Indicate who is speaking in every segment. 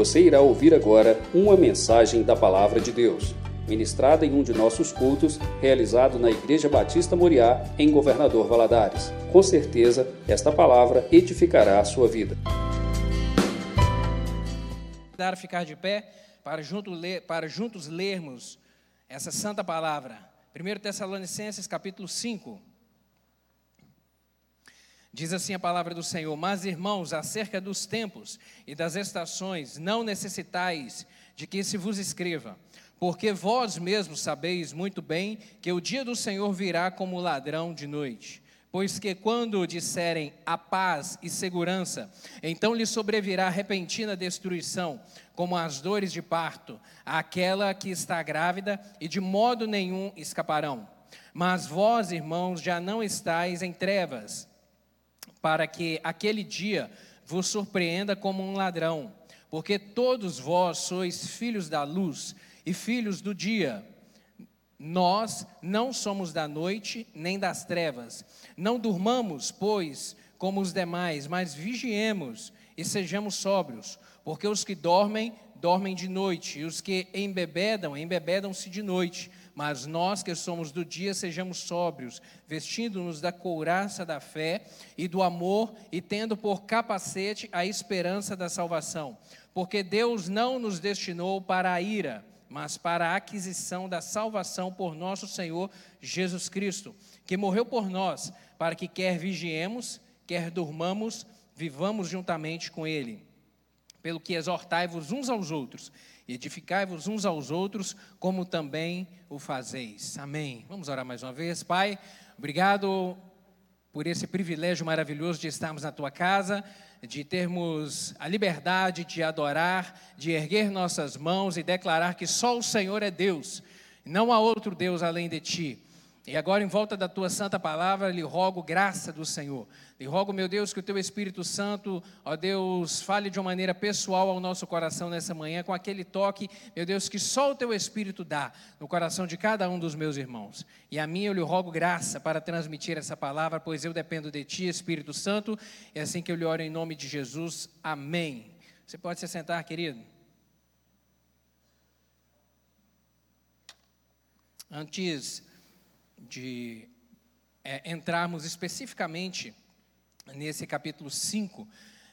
Speaker 1: Você irá ouvir agora uma mensagem da Palavra de Deus, ministrada em um de nossos cultos, realizado na Igreja Batista Moriá, em Governador Valadares. Com certeza, esta palavra edificará a sua vida.
Speaker 2: Dar ficar de pé para, junto, para juntos lermos essa santa palavra. 1 Tessalonicenses capítulo 5. Diz assim a palavra do Senhor: Mas, irmãos, acerca dos tempos e das estações, não necessitais de que se vos escreva, porque vós mesmos sabeis muito bem que o dia do Senhor virá como ladrão de noite. Pois que quando disserem a paz e segurança, então lhe sobrevirá repentina destruição, como as dores de parto, àquela que está grávida, e de modo nenhum escaparão. Mas vós, irmãos, já não estáis em trevas para que aquele dia vos surpreenda como um ladrão, porque todos vós sois filhos da luz e filhos do dia. Nós não somos da noite nem das trevas. Não durmamos, pois, como os demais, mas vigiemos e sejamos sóbrios, porque os que dormem, dormem de noite, e os que embebedam, embebedam-se de noite. Mas nós que somos do dia, sejamos sóbrios, vestindo-nos da couraça da fé e do amor, e tendo por capacete a esperança da salvação. Porque Deus não nos destinou para a ira, mas para a aquisição da salvação por nosso Senhor Jesus Cristo, que morreu por nós, para que quer vigiemos, quer durmamos, vivamos juntamente com Ele. Pelo que exortai-vos uns aos outros edificai-vos uns aos outros, como também o fazeis. Amém. Vamos orar mais uma vez. Pai, obrigado por esse privilégio maravilhoso de estarmos na tua casa, de termos a liberdade de adorar, de erguer nossas mãos e declarar que só o Senhor é Deus, não há outro Deus além de ti. E agora, em volta da tua santa palavra, lhe rogo graça do Senhor. Lhe rogo, meu Deus, que o teu Espírito Santo, ó Deus, fale de uma maneira pessoal ao nosso coração nessa manhã, com aquele toque, meu Deus, que só o teu Espírito dá no coração de cada um dos meus irmãos. E a mim eu lhe rogo graça para transmitir essa palavra, pois eu dependo de ti, Espírito Santo. É assim que eu lhe oro em nome de Jesus. Amém. Você pode se sentar, querido? Antes de é, entrarmos especificamente nesse capítulo 5,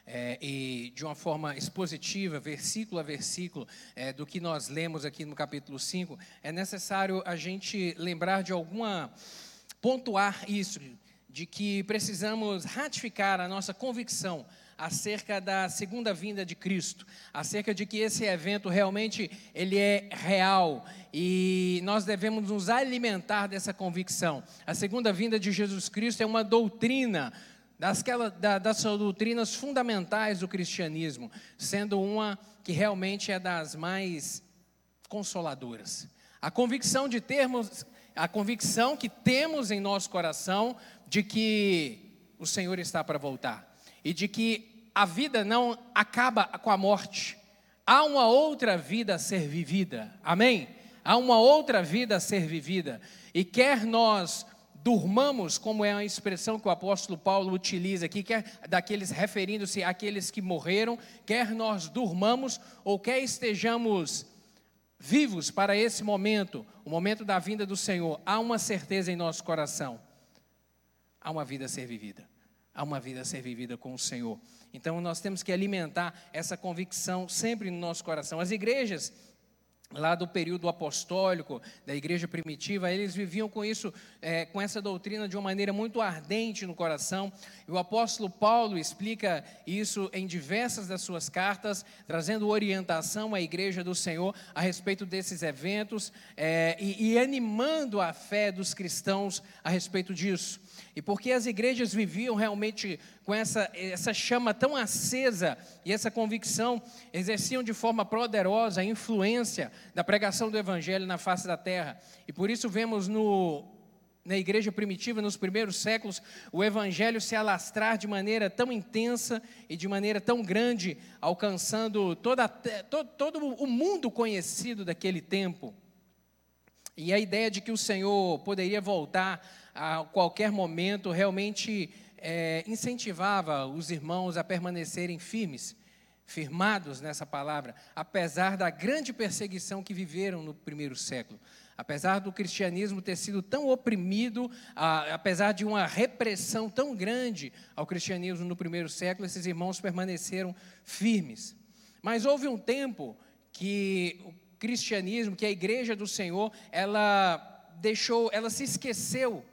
Speaker 2: é, e de uma forma expositiva, versículo a versículo, é, do que nós lemos aqui no capítulo 5, é necessário a gente lembrar de alguma. pontuar isso, de que precisamos ratificar a nossa convicção acerca da segunda vinda de Cristo, acerca de que esse evento realmente ele é real e nós devemos nos alimentar dessa convicção. A segunda vinda de Jesus Cristo é uma doutrina das, das doutrinas fundamentais do cristianismo, sendo uma que realmente é das mais consoladoras. A convicção de termos, a convicção que temos em nosso coração de que o Senhor está para voltar e de que a vida não acaba com a morte. Há uma outra vida a ser vivida. Amém? Há uma outra vida a ser vivida. E quer nós durmamos, como é a expressão que o apóstolo Paulo utiliza aqui, quer daqueles referindo-se àqueles que morreram, quer nós durmamos ou quer estejamos vivos para esse momento, o momento da vinda do Senhor, há uma certeza em nosso coração. Há uma vida a ser vivida há uma vida a ser vivida com o Senhor. Então nós temos que alimentar essa convicção sempre no nosso coração. As igrejas lá do período apostólico, da igreja primitiva, eles viviam com isso, é, com essa doutrina de uma maneira muito ardente no coração. E o apóstolo Paulo explica isso em diversas das suas cartas, trazendo orientação à igreja do Senhor a respeito desses eventos é, e, e animando a fé dos cristãos a respeito disso. E porque as igrejas viviam realmente com essa, essa chama tão acesa e essa convicção, exerciam de forma poderosa a influência da pregação do Evangelho na face da terra. E por isso vemos no, na igreja primitiva, nos primeiros séculos, o Evangelho se alastrar de maneira tão intensa e de maneira tão grande, alcançando toda, todo, todo o mundo conhecido daquele tempo. E a ideia de que o Senhor poderia voltar a qualquer momento, realmente é, incentivava os irmãos a permanecerem firmes, firmados nessa palavra, apesar da grande perseguição que viveram no primeiro século. Apesar do cristianismo ter sido tão oprimido, apesar de uma repressão tão grande ao cristianismo no primeiro século, esses irmãos permaneceram firmes. Mas houve um tempo que o cristianismo, que a igreja do Senhor, ela deixou, ela se esqueceu,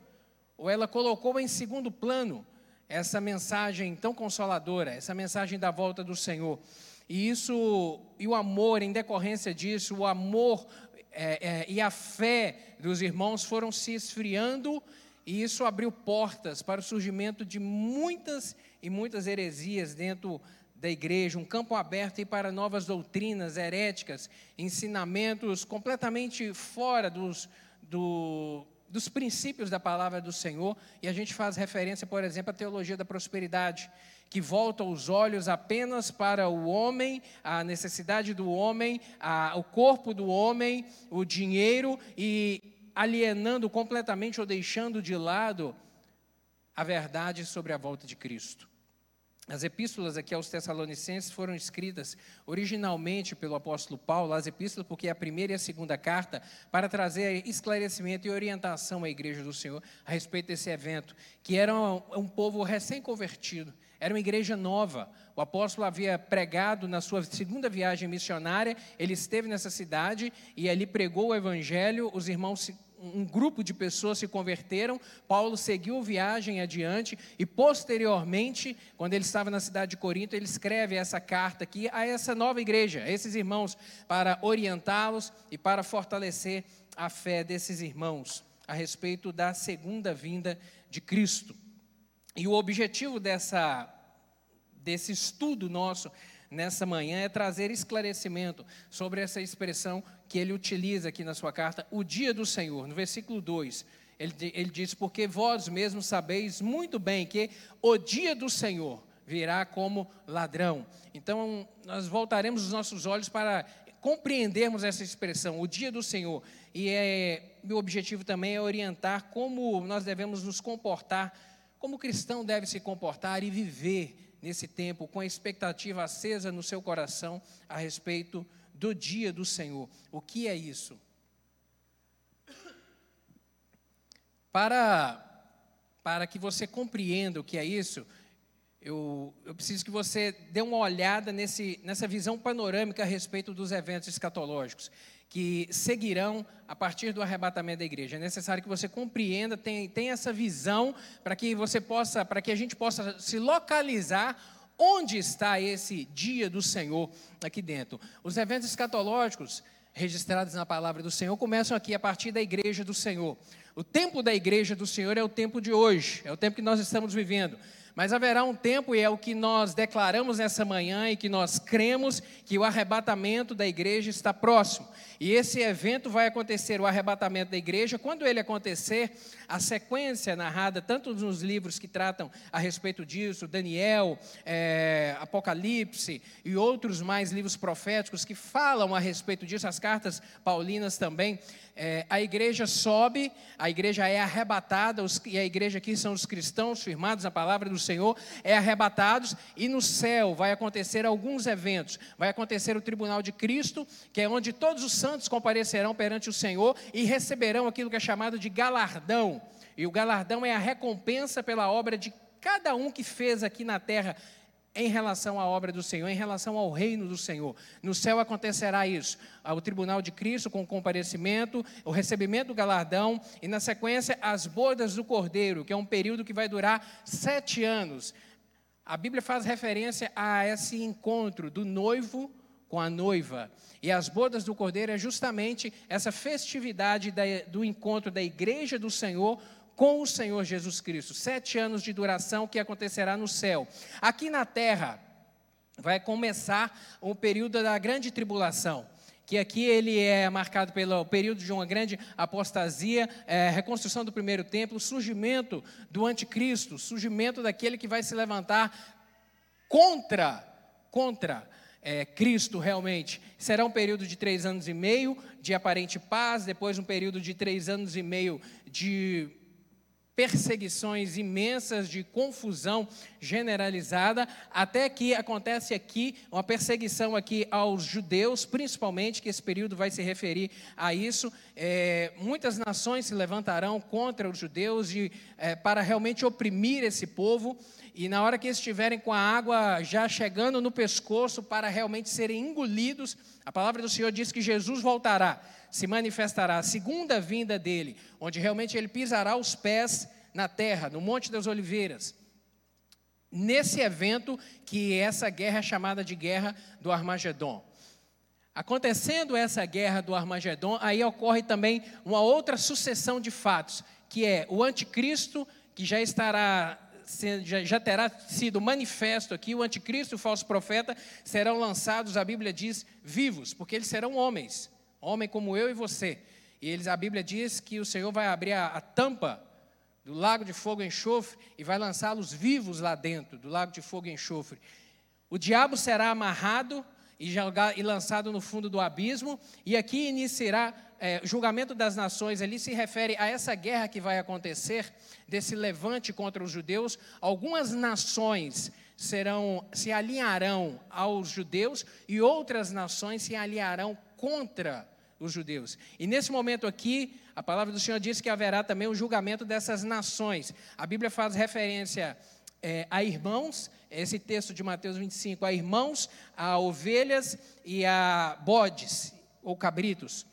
Speaker 2: ou ela colocou em segundo plano essa mensagem tão consoladora, essa mensagem da volta do Senhor. E isso, e o amor, em decorrência disso, o amor é, é, e a fé dos irmãos foram se esfriando, e isso abriu portas para o surgimento de muitas e muitas heresias dentro da igreja, um campo aberto e para novas doutrinas heréticas, ensinamentos completamente fora dos, do, dos princípios da palavra do Senhor, e a gente faz referência, por exemplo, à teologia da prosperidade, que volta os olhos apenas para o homem, a necessidade do homem, a, o corpo do homem, o dinheiro, e alienando completamente ou deixando de lado a verdade sobre a volta de Cristo. As epístolas aqui aos Tessalonicenses foram escritas originalmente pelo apóstolo Paulo, as epístolas, porque é a primeira e a segunda carta, para trazer esclarecimento e orientação à igreja do Senhor a respeito desse evento, que era um, povo recém-convertido, era uma igreja nova. O apóstolo havia pregado na sua segunda viagem missionária, ele esteve nessa cidade e ali pregou o evangelho, os irmãos se um grupo de pessoas se converteram, Paulo seguiu viagem adiante e posteriormente, quando ele estava na cidade de Corinto, ele escreve essa carta aqui a essa nova igreja, a esses irmãos, para orientá-los e para fortalecer a fé desses irmãos a respeito da segunda vinda de Cristo. E o objetivo dessa desse estudo nosso nessa manhã é trazer esclarecimento sobre essa expressão que ele utiliza aqui na sua carta, o dia do Senhor. No versículo 2, ele, ele diz: Porque vós mesmos sabeis muito bem que o dia do Senhor virá como ladrão. Então, nós voltaremos os nossos olhos para compreendermos essa expressão, o dia do Senhor. E é, meu objetivo também é orientar como nós devemos nos comportar, como o cristão deve se comportar e viver nesse tempo com a expectativa acesa no seu coração a respeito do dia do Senhor. O que é isso? Para, para que você compreenda o que é isso, eu, eu, preciso que você dê uma olhada nesse, nessa visão panorâmica a respeito dos eventos escatológicos que seguirão a partir do arrebatamento da igreja. É necessário que você compreenda, tenha, tenha essa visão para que você possa, para que a gente possa se localizar onde está esse dia do Senhor aqui dentro. Os eventos escatológicos registrados na palavra do Senhor começam aqui a partir da igreja do Senhor. O tempo da igreja do Senhor é o tempo de hoje, é o tempo que nós estamos vivendo. Mas haverá um tempo, e é o que nós declaramos nessa manhã e que nós cremos, que o arrebatamento da igreja está próximo. E esse evento vai acontecer, o arrebatamento da igreja. Quando ele acontecer, a sequência narrada, tanto nos livros que tratam a respeito disso, Daniel, é, Apocalipse e outros mais livros proféticos que falam a respeito disso, as cartas paulinas também, é, a igreja sobe, a igreja é arrebatada, os, e a igreja aqui são os cristãos firmados na palavra do Senhor, é arrebatados, e no céu vai acontecer alguns eventos. Vai acontecer o tribunal de Cristo, que é onde todos os santos comparecerão perante o Senhor e receberão aquilo que é chamado de galardão. E o galardão é a recompensa pela obra de cada um que fez aqui na terra em relação à obra do Senhor, em relação ao reino do Senhor. No céu acontecerá isso: o tribunal de Cristo com o comparecimento, o recebimento do galardão e, na sequência, as bodas do cordeiro, que é um período que vai durar sete anos. A Bíblia faz referência a esse encontro do noivo com a noiva. E as bodas do cordeiro é justamente essa festividade do encontro da igreja do Senhor com o Senhor Jesus Cristo. Sete anos de duração que acontecerá no céu. Aqui na terra vai começar o período da grande tribulação que aqui ele é marcado pelo período de uma grande apostasia, é, reconstrução do primeiro templo, surgimento do anticristo, surgimento daquele que vai se levantar contra, contra é, Cristo realmente. Será um período de três anos e meio de aparente paz, depois um período de três anos e meio de perseguições imensas de confusão generalizada, até que acontece aqui uma perseguição aqui aos judeus, principalmente, que esse período vai se referir a isso. É, muitas nações se levantarão contra os judeus e, é, para realmente oprimir esse povo, e na hora que estiverem com a água já chegando no pescoço para realmente serem engolidos, a palavra do Senhor diz que Jesus voltará se manifestará a segunda vinda dele, onde realmente ele pisará os pés na terra, no Monte das Oliveiras. Nesse evento que essa guerra é chamada de guerra do Armagedon. Acontecendo essa guerra do Armagedon, aí ocorre também uma outra sucessão de fatos, que é o anticristo, que já estará já, terá sido manifesto aqui, o anticristo e o falso profeta serão lançados, a Bíblia diz, vivos, porque eles serão homens homem como eu e você. E eles, a Bíblia diz que o Senhor vai abrir a, a tampa do lago de fogo e enxofre e vai lançá-los vivos lá dentro do lago de fogo e enxofre. O diabo será amarrado e, e lançado no fundo do abismo, e aqui iniciará é, julgamento das nações. Ali se refere a essa guerra que vai acontecer, desse levante contra os judeus. Algumas nações serão se alinharão aos judeus e outras nações se alinharão contra os judeus. E nesse momento aqui, a palavra do Senhor diz que haverá também o julgamento dessas nações. A Bíblia faz referência é, a irmãos, esse texto de Mateus 25, a irmãos, a ovelhas e a bodes ou cabritos.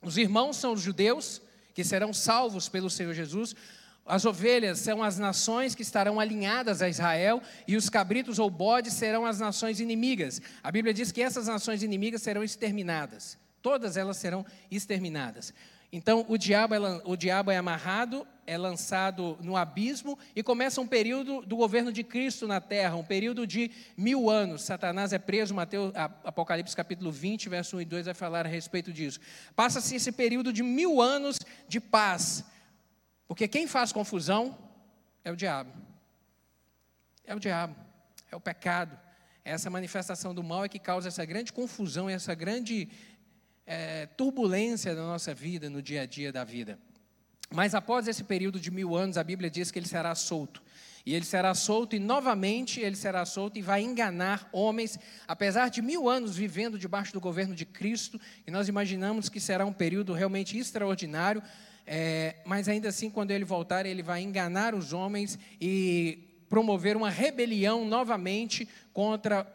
Speaker 2: Os irmãos são os judeus, que serão salvos pelo Senhor Jesus. As ovelhas são as nações que estarão alinhadas a Israel, e os cabritos ou bodes serão as nações inimigas. A Bíblia diz que essas nações inimigas serão exterminadas. Todas elas serão exterminadas. Então, o diabo, é, o diabo é amarrado, é lançado no abismo e começa um período do governo de Cristo na terra, um período de mil anos. Satanás é preso, Mateus, Apocalipse capítulo 20, verso 1 e 2 vai falar a respeito disso. Passa-se esse período de mil anos de paz, porque quem faz confusão é o diabo. É o diabo, é o pecado. É essa manifestação do mal é que causa essa grande confusão, essa grande é, turbulência na nossa vida, no dia a dia da vida. Mas após esse período de mil anos, a Bíblia diz que ele será solto. E ele será solto, e novamente ele será solto e vai enganar homens, apesar de mil anos vivendo debaixo do governo de Cristo, e nós imaginamos que será um período realmente extraordinário, é, mas ainda assim, quando ele voltar, ele vai enganar os homens e promover uma rebelião novamente contra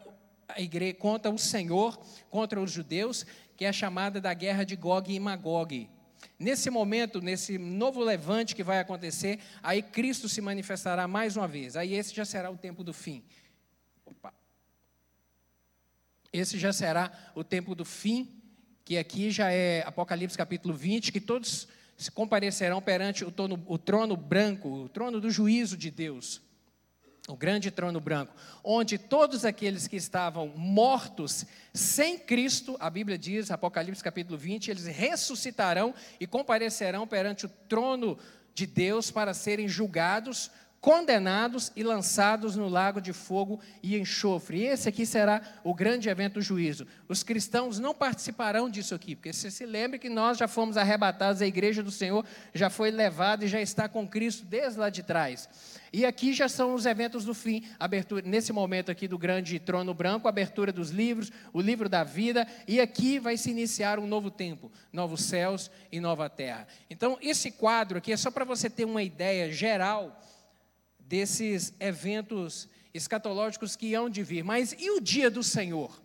Speaker 2: a igreja, contra o Senhor, contra os judeus, que é chamada da guerra de Gog e Magog. Nesse momento, nesse novo levante que vai acontecer, aí Cristo se manifestará mais uma vez. Aí esse já será o tempo do fim. Opa. Esse já será o tempo do fim, que aqui já é Apocalipse capítulo 20, que todos comparecerão perante o trono, o trono branco, o trono do juízo de Deus o grande trono branco, onde todos aqueles que estavam mortos sem Cristo, a Bíblia diz, Apocalipse capítulo 20, eles ressuscitarão e comparecerão perante o trono de Deus para serem julgados condenados e lançados no lago de fogo e enxofre. E esse aqui será o grande evento do juízo. Os cristãos não participarão disso aqui, porque você se lembre que nós já fomos arrebatados, a igreja do Senhor já foi levada e já está com Cristo desde lá de trás. E aqui já são os eventos do fim, abertura, nesse momento aqui do grande trono branco, abertura dos livros, o livro da vida, e aqui vai se iniciar um novo tempo, novos céus e nova terra. Então, esse quadro aqui é só para você ter uma ideia geral desses eventos escatológicos que hão de vir. Mas e o dia do Senhor?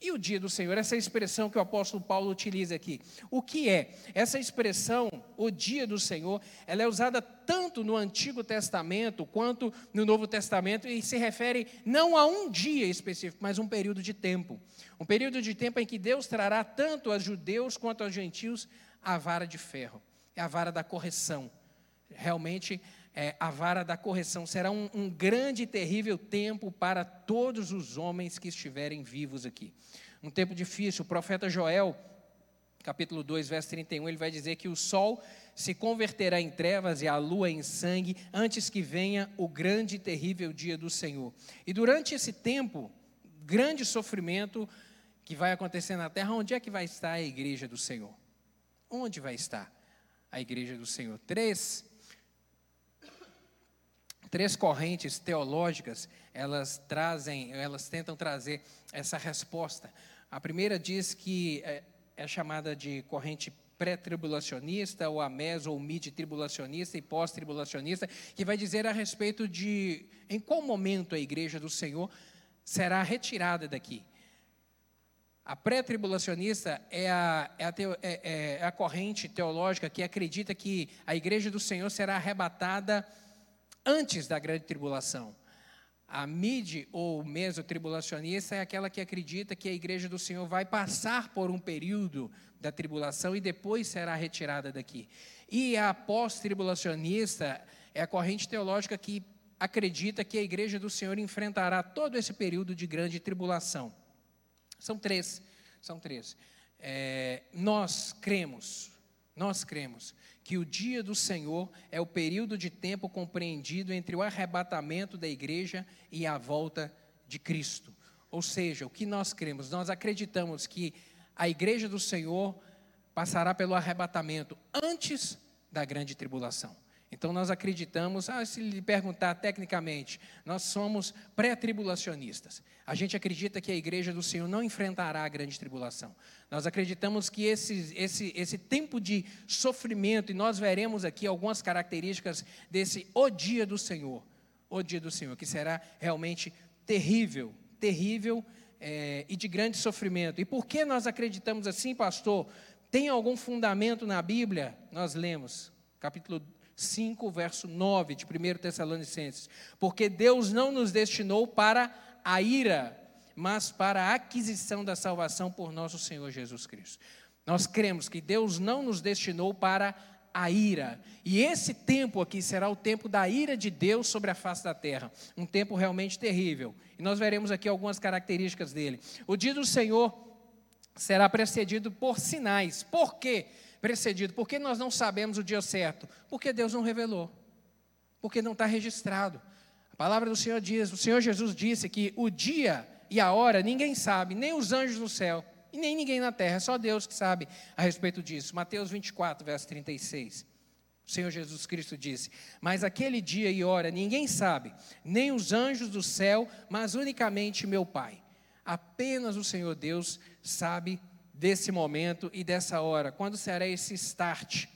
Speaker 2: E o dia do Senhor, essa expressão que o apóstolo Paulo utiliza aqui. O que é? Essa expressão, o dia do Senhor, ela é usada tanto no Antigo Testamento quanto no Novo Testamento e se refere não a um dia específico, mas um período de tempo. Um período de tempo em que Deus trará tanto aos judeus quanto aos gentios a vara de ferro, é a vara da correção. Realmente é, a vara da correção. Será um, um grande e terrível tempo para todos os homens que estiverem vivos aqui. Um tempo difícil. O profeta Joel, capítulo 2, verso 31, ele vai dizer que o sol se converterá em trevas e a lua em sangue, antes que venha o grande e terrível dia do Senhor. E durante esse tempo, grande sofrimento que vai acontecer na terra, onde é que vai estar a igreja do Senhor? Onde vai estar a igreja do Senhor? Três três correntes teológicas, elas trazem, elas tentam trazer essa resposta. A primeira diz que é, é chamada de corrente pré-tribulacionista, ou a meso ou mid-tribulacionista e pós-tribulacionista, que vai dizer a respeito de em qual momento a igreja do Senhor será retirada daqui. A pré-tribulacionista é a, é, a é, é a corrente teológica que acredita que a igreja do Senhor será arrebatada antes da grande tribulação. A mid ou mesotribulacionista é aquela que acredita que a igreja do Senhor vai passar por um período da tribulação e depois será retirada daqui. E a pós-tribulacionista é a corrente teológica que acredita que a igreja do Senhor enfrentará todo esse período de grande tribulação. São três, são três. É, nós cremos, nós cremos que o dia do Senhor é o período de tempo compreendido entre o arrebatamento da igreja e a volta de Cristo. Ou seja, o que nós cremos? Nós acreditamos que a igreja do Senhor passará pelo arrebatamento antes da grande tribulação. Então nós acreditamos, ah, se lhe perguntar tecnicamente, nós somos pré-tribulacionistas. A gente acredita que a igreja do Senhor não enfrentará a grande tribulação. Nós acreditamos que esse, esse, esse tempo de sofrimento, e nós veremos aqui algumas características desse o dia do Senhor, o dia do Senhor, que será realmente terrível, terrível é, e de grande sofrimento. E por que nós acreditamos assim, pastor? Tem algum fundamento na Bíblia? Nós lemos, capítulo 5, verso 9 de 1 Tessalonicenses. Porque Deus não nos destinou para a ira, mas para a aquisição da salvação por nosso Senhor Jesus Cristo. Nós cremos que Deus não nos destinou para a ira. E esse tempo aqui será o tempo da ira de Deus sobre a face da terra. Um tempo realmente terrível. E nós veremos aqui algumas características dele. O dia do Senhor será precedido por sinais. Por quê? Precedido. Por que nós não sabemos o dia certo? Porque Deus não revelou. Porque não está registrado. A palavra do Senhor diz, o Senhor Jesus disse que o dia e a hora ninguém sabe, nem os anjos no céu, e nem ninguém na terra, é só Deus que sabe a respeito disso. Mateus 24, verso 36. O Senhor Jesus Cristo disse: Mas aquele dia e hora ninguém sabe, nem os anjos do céu, mas unicamente meu Pai. Apenas o Senhor Deus sabe desse momento e dessa hora, quando será esse start.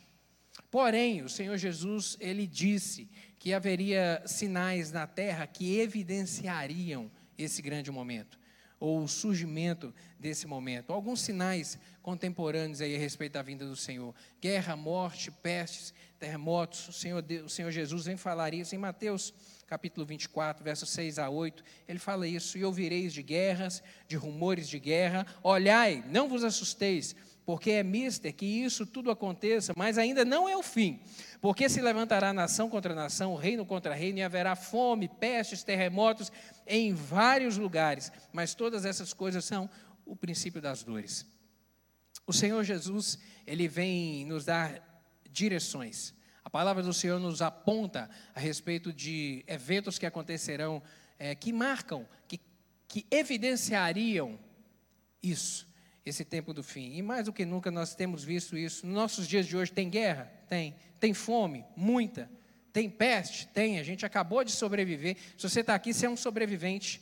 Speaker 2: Porém, o Senhor Jesus, ele disse que haveria sinais na terra que evidenciariam esse grande momento ou o surgimento desse momento. Alguns sinais contemporâneos aí a respeito da vinda do Senhor: guerra, morte, pestes, terremotos. O Senhor, o Senhor Jesus vem falar isso em Mateus capítulo 24, versos 6 a 8. Ele fala isso: E ouvireis de guerras, de rumores de guerra. Olhai, não vos assusteis porque é mister que isso tudo aconteça, mas ainda não é o fim. Porque se levantará nação contra nação, reino contra reino, e haverá fome, pestes, terremotos em vários lugares. Mas todas essas coisas são o princípio das dores. O Senhor Jesus, ele vem nos dar direções. A palavra do Senhor nos aponta a respeito de eventos que acontecerão, é, que marcam, que, que evidenciariam isso esse tempo do fim. E mais do que nunca nós temos visto isso. Nos nossos dias de hoje tem guerra? Tem. Tem fome? Muita. Tem peste? Tem. A gente acabou de sobreviver. Se você está aqui, você é um sobrevivente.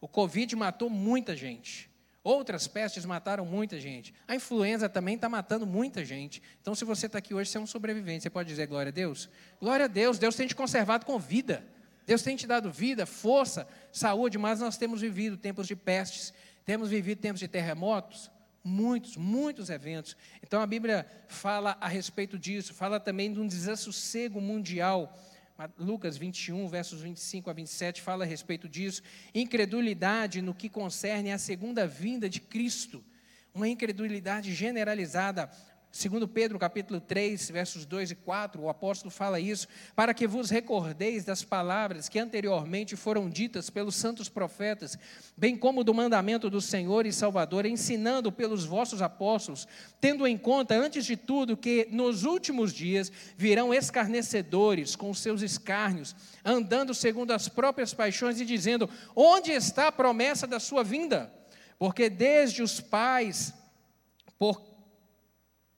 Speaker 2: O Covid matou muita gente. Outras pestes mataram muita gente. A influenza também está matando muita gente. Então, se você está aqui hoje, você é um sobrevivente. Você pode dizer glória a Deus? Glória a Deus. Deus tem te conservado com vida. Deus tem te dado vida, força, saúde, mas nós temos vivido tempos de pestes, temos vivido tempos de terremotos, muitos, muitos eventos. Então a Bíblia fala a respeito disso, fala também de um desassossego mundial. Lucas 21, versos 25 a 27, fala a respeito disso. Incredulidade no que concerne à segunda vinda de Cristo. Uma incredulidade generalizada Segundo Pedro, capítulo 3, versos 2 e 4, o apóstolo fala isso, para que vos recordeis das palavras que anteriormente foram ditas pelos santos profetas, bem como do mandamento do Senhor e Salvador, ensinando pelos vossos apóstolos, tendo em conta, antes de tudo, que nos últimos dias virão escarnecedores com seus escárnios, andando segundo as próprias paixões e dizendo: Onde está a promessa da sua vinda? Porque desde os pais, por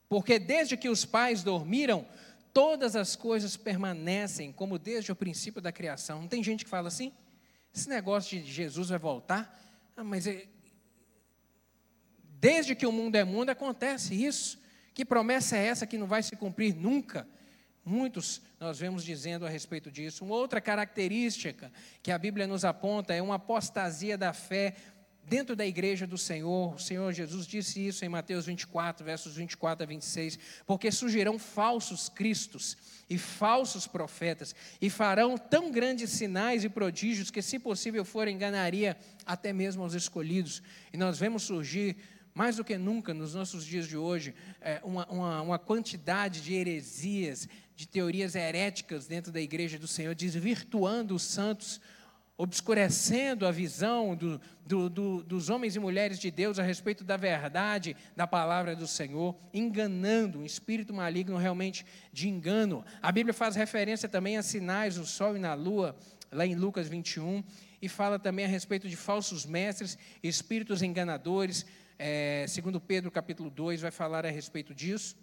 Speaker 2: porque desde que os pais dormiram, todas as coisas permanecem como desde o princípio da criação. Não tem gente que fala assim? Esse negócio de Jesus vai voltar, ah, mas é... desde que o mundo é mundo acontece isso. Que promessa é essa que não vai se cumprir nunca? Muitos nós vemos dizendo a respeito disso. Uma outra característica que a Bíblia nos aponta é uma apostasia da fé dentro da igreja do Senhor. O Senhor Jesus disse isso em Mateus 24, versos 24 a 26, porque surgirão falsos cristos e falsos profetas e farão tão grandes sinais e prodígios que, se possível for, enganaria até mesmo os escolhidos. E nós vemos surgir mais do que nunca nos nossos dias de hoje, é, uma, uma, uma, quantidade de heresias, de teorias heréticas dentro da igreja do Senhor, desvirtuando os santos, obscurecendo a visão do, do, do, dos homens e mulheres de Deus a respeito da verdade da palavra do Senhor, enganando, um espírito maligno realmente de engano. A Bíblia faz referência também a sinais do sol e na lua, lá em Lucas 21, e fala também a respeito de falsos mestres, espíritos enganadores. É, segundo Pedro capítulo 2 vai falar a respeito disso.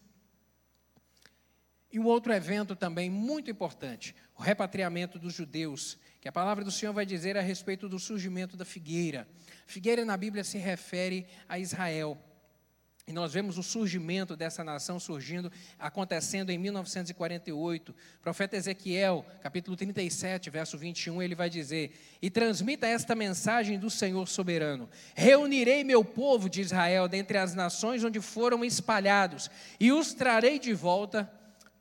Speaker 2: E um outro evento também muito importante, o repatriamento dos judeus, que a palavra do Senhor vai dizer a respeito do surgimento da figueira. Figueira na Bíblia se refere a Israel. E nós vemos o surgimento dessa nação surgindo, acontecendo em 1948. O profeta Ezequiel, capítulo 37, verso 21, ele vai dizer: E transmita esta mensagem do Senhor soberano: Reunirei meu povo de Israel dentre as nações onde foram espalhados, e os trarei de volta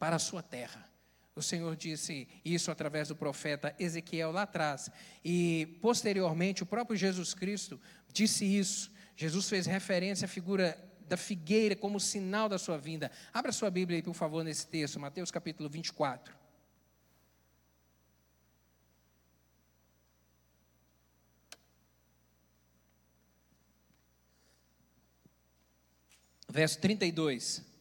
Speaker 2: para a sua terra. O Senhor disse isso através do profeta Ezequiel lá atrás. E, posteriormente, o próprio Jesus Cristo disse isso. Jesus fez referência à figura da figueira como sinal da sua vinda. Abra sua Bíblia aí, por favor, nesse texto, Mateus capítulo 24. Verso 32.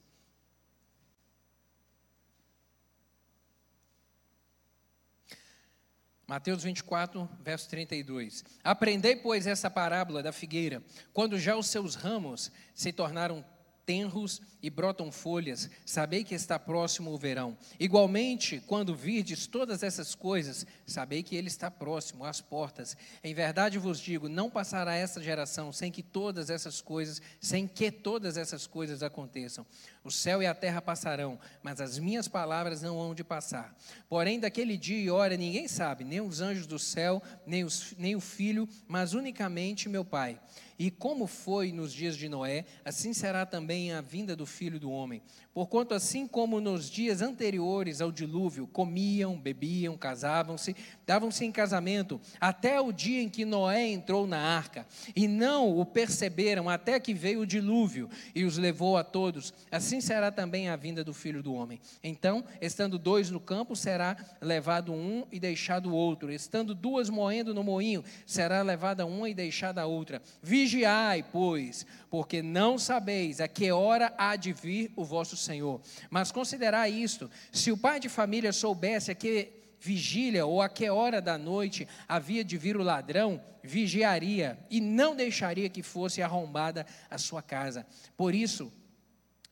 Speaker 2: Mateus 24, verso 32. Aprendei, pois, essa parábola da figueira, quando já os seus ramos se tornaram tenros e brotam folhas, sabei que está próximo o verão. Igualmente, quando virdes todas essas coisas, sabei que ele está próximo às portas. Em verdade vos digo, não passará essa geração sem que todas essas coisas, sem que todas essas coisas aconteçam. O céu e a terra passarão, mas as minhas palavras não hão de passar. Porém, daquele dia e hora ninguém sabe, nem os anjos do céu, nem, os, nem o filho, mas unicamente meu Pai. E como foi nos dias de Noé, assim será também a vinda do filho do homem. Porquanto, assim como nos dias anteriores ao dilúvio, comiam, bebiam, casavam-se, davam-se em casamento, até o dia em que Noé entrou na arca, e não o perceberam até que veio o dilúvio e os levou a todos, assim será também a vinda do filho do homem. Então, estando dois no campo, será levado um e deixado o outro, estando duas moendo no moinho, será levada uma e deixada a outra. Vigiai, pois, porque não sabeis a que hora há de vir o vosso Senhor. Mas considerar isto: se o pai de família soubesse a que vigília ou a que hora da noite havia de vir o ladrão, vigiaria e não deixaria que fosse arrombada a sua casa. Por isso,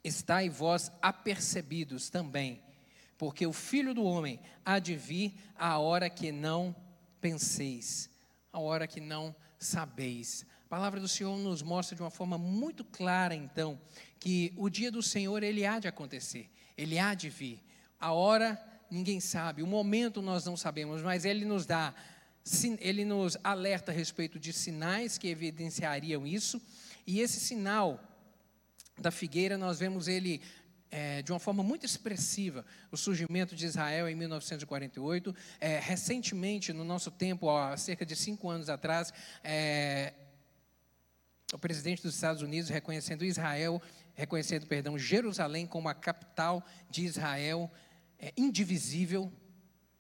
Speaker 2: estai vós apercebidos também, porque o filho do homem há de vir a hora que não penseis, a hora que não sabeis. A palavra do Senhor nos mostra de uma forma muito clara, então, que o dia do Senhor ele há de acontecer, ele há de vir. A hora ninguém sabe, o momento nós não sabemos, mas ele nos dá, ele nos alerta a respeito de sinais que evidenciariam isso, e esse sinal da figueira nós vemos ele é, de uma forma muito expressiva o surgimento de Israel em 1948. É, recentemente, no nosso tempo, há cerca de cinco anos atrás, é, o presidente dos Estados Unidos reconhecendo Israel reconhecendo, perdão, Jerusalém como a capital de Israel é, indivisível.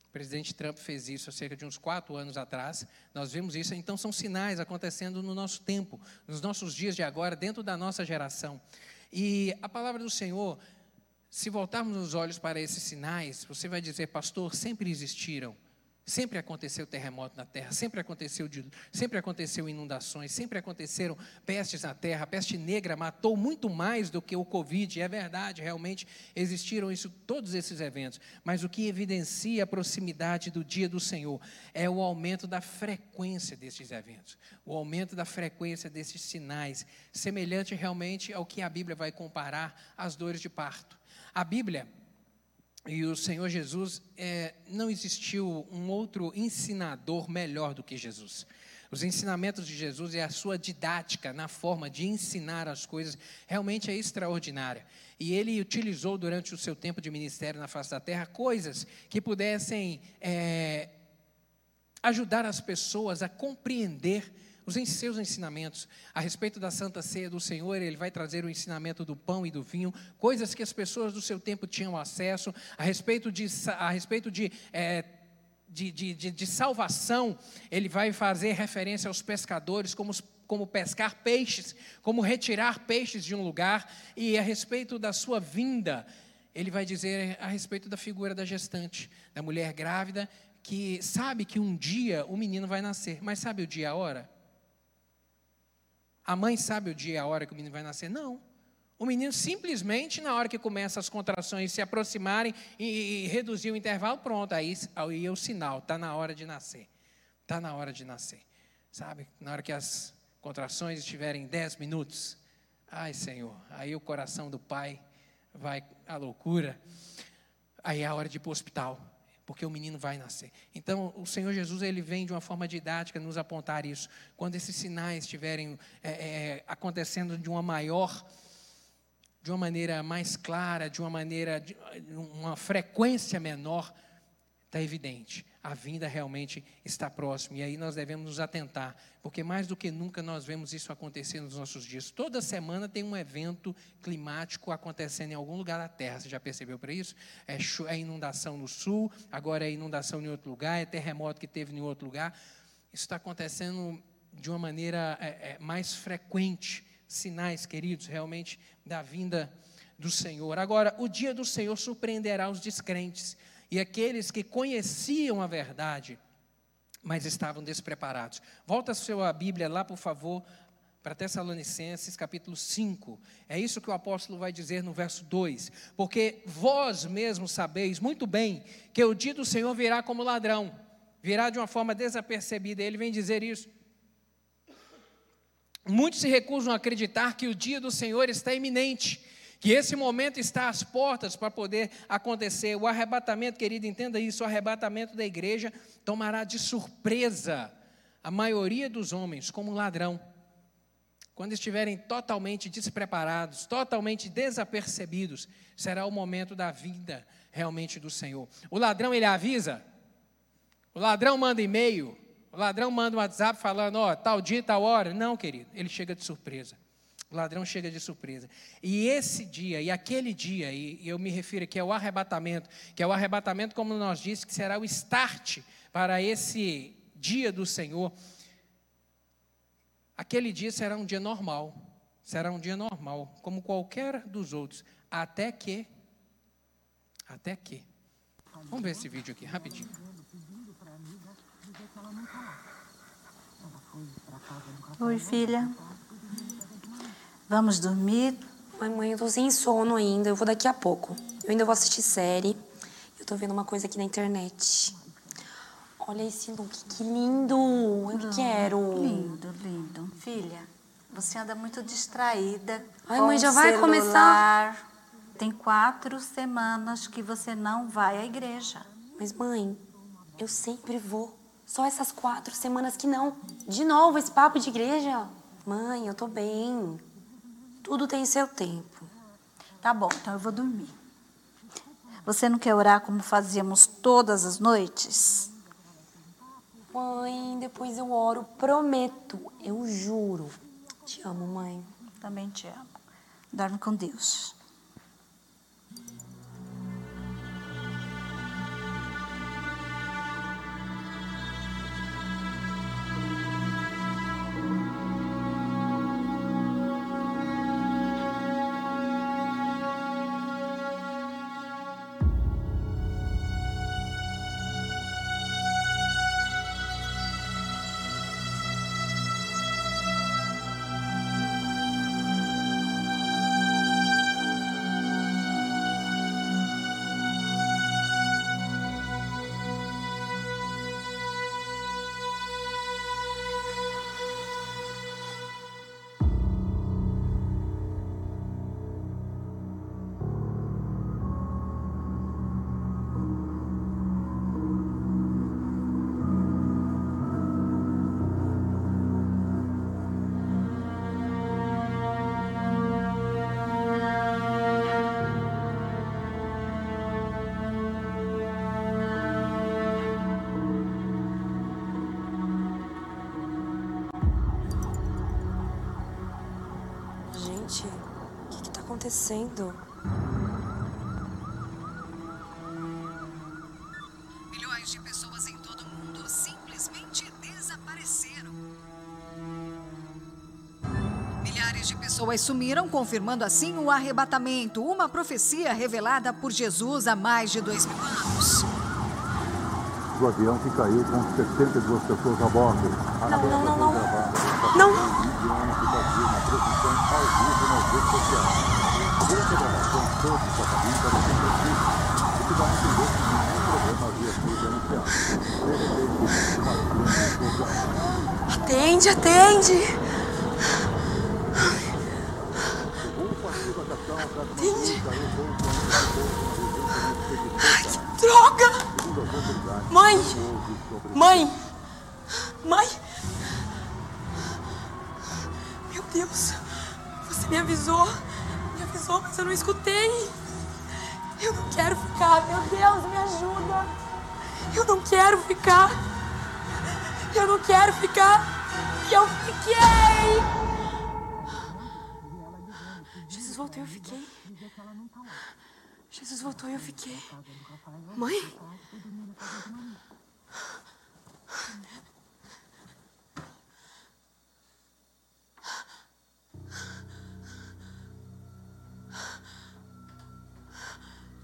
Speaker 2: O presidente Trump fez isso há cerca de uns quatro anos atrás. Nós vemos isso. Então, são sinais acontecendo no nosso tempo, nos nossos dias de agora, dentro da nossa geração. E a palavra do Senhor, se voltarmos os olhos para esses sinais, você vai dizer, pastor, sempre existiram. Sempre aconteceu terremoto na terra, sempre aconteceu, sempre aconteceu inundações, sempre aconteceram pestes na terra. A peste negra matou muito mais do que o Covid. É verdade, realmente existiram isso, todos esses eventos. Mas o que evidencia a proximidade do dia do Senhor é o aumento da frequência desses eventos, o aumento da frequência desses sinais, semelhante realmente ao que a Bíblia vai comparar às dores de parto. A Bíblia e o Senhor Jesus, é, não existiu um outro ensinador melhor do que Jesus. Os ensinamentos de Jesus e a sua didática na forma de ensinar as coisas realmente é extraordinária. E ele utilizou durante o seu tempo de ministério na face da terra coisas que pudessem é, ajudar as pessoas a compreender os seus ensinamentos a respeito da Santa Ceia do Senhor, ele vai trazer o ensinamento do pão e do vinho, coisas que as pessoas do seu tempo tinham acesso, a respeito de, a respeito de, é, de, de, de, de salvação, ele vai fazer referência aos pescadores, como como pescar peixes, como retirar peixes de um lugar, e a respeito da sua vinda, ele vai dizer a respeito da figura da gestante, da mulher grávida, que sabe que um dia o menino vai nascer, mas sabe o dia e a hora? A mãe sabe o dia e a hora que o menino vai nascer? Não. O menino simplesmente, na hora que começa as contrações se aproximarem e, e reduzir o intervalo, pronto, aí, aí é o sinal, está na hora de nascer. Está na hora de nascer. Sabe? Na hora que as contrações estiverem 10 minutos, ai Senhor, aí o coração do pai vai à loucura. Aí é a hora de ir para o hospital porque o menino vai nascer. Então, o Senhor Jesus ele vem de uma forma didática nos apontar isso. Quando esses sinais estiverem é, é, acontecendo de uma maior, de uma maneira mais clara, de uma maneira, de uma frequência menor, está evidente a vinda realmente está próxima. E aí nós devemos nos atentar, porque mais do que nunca nós vemos isso acontecer nos nossos dias. Toda semana tem um evento climático acontecendo em algum lugar da Terra. Você já percebeu para isso? É, é inundação no sul, agora é inundação em outro lugar, é terremoto que teve em outro lugar. Isso está acontecendo de uma maneira é, é, mais frequente. Sinais, queridos, realmente da vinda do Senhor. Agora, o dia do Senhor surpreenderá os descrentes e aqueles que conheciam a verdade, mas estavam despreparados. Volta a sua Bíblia lá, por favor, para Tessalonicenses capítulo 5. É isso que o apóstolo vai dizer no verso 2. Porque vós mesmos sabeis muito bem que o dia do Senhor virá como ladrão, virá de uma forma desapercebida. Ele vem dizer isso. Muitos se recusam a acreditar que o dia do Senhor está iminente que esse momento está às portas para poder acontecer. O arrebatamento, querido, entenda isso: o arrebatamento da igreja tomará de surpresa a maioria dos homens como ladrão. Quando estiverem totalmente despreparados, totalmente desapercebidos, será o momento da vida realmente do Senhor. O ladrão ele avisa, o ladrão manda e-mail, o ladrão manda um WhatsApp falando, ó, oh, tal dia, tal hora. Não, querido, ele chega de surpresa. O ladrão chega de surpresa. E esse dia, e aquele dia, e eu me refiro aqui ao arrebatamento, que é o arrebatamento, como nós disse, que será o start para esse dia do Senhor. Aquele dia será um dia normal, será um dia normal, como qualquer dos outros, até que, até que, vamos ver esse vídeo aqui, rapidinho.
Speaker 3: Oi, filha. Vamos dormir?
Speaker 4: Mãe, mãe, eu tô sem sono ainda. Eu vou daqui a pouco. Eu ainda vou assistir série. Eu tô vendo uma coisa aqui na internet. Olha esse look, que lindo! Eu quero.
Speaker 3: Lindo, lindo. Filha, você anda muito distraída.
Speaker 4: Ai, mãe, já vai celular. começar?
Speaker 3: Tem quatro semanas que você não vai à igreja.
Speaker 4: Mas, mãe, eu sempre vou. Só essas quatro semanas que não. De novo, esse papo de igreja. Mãe, eu tô bem. Tudo tem seu tempo.
Speaker 3: Tá bom, então eu vou dormir. Você não quer orar como fazíamos todas as noites?
Speaker 4: Mãe, depois eu oro, prometo, eu juro. Te amo, mãe.
Speaker 3: Também te amo. Dorme com Deus.
Speaker 4: Acontecendo?
Speaker 5: Milhões de pessoas em todo o mundo simplesmente desapareceram. Milhares de pessoas sumiram, confirmando assim o arrebatamento, uma profecia revelada por Jesus há mais de dois mil anos.
Speaker 6: Do avião que caiu com 72 pessoas a bordo. A
Speaker 4: Não, não, não, não. Não! Atende, atende! Atende! Ai, que droga! Mãe! Mãe! Mãe! Meu Deus! Você me avisou! Me avisou, mas eu não escutei! Eu não quero ficar! Meu Deus, me ajuda! Eu não quero ficar! Eu não quero ficar! E eu fiquei! Jesus voltou e eu fiquei. Jesus voltou e eu fiquei. Mãe?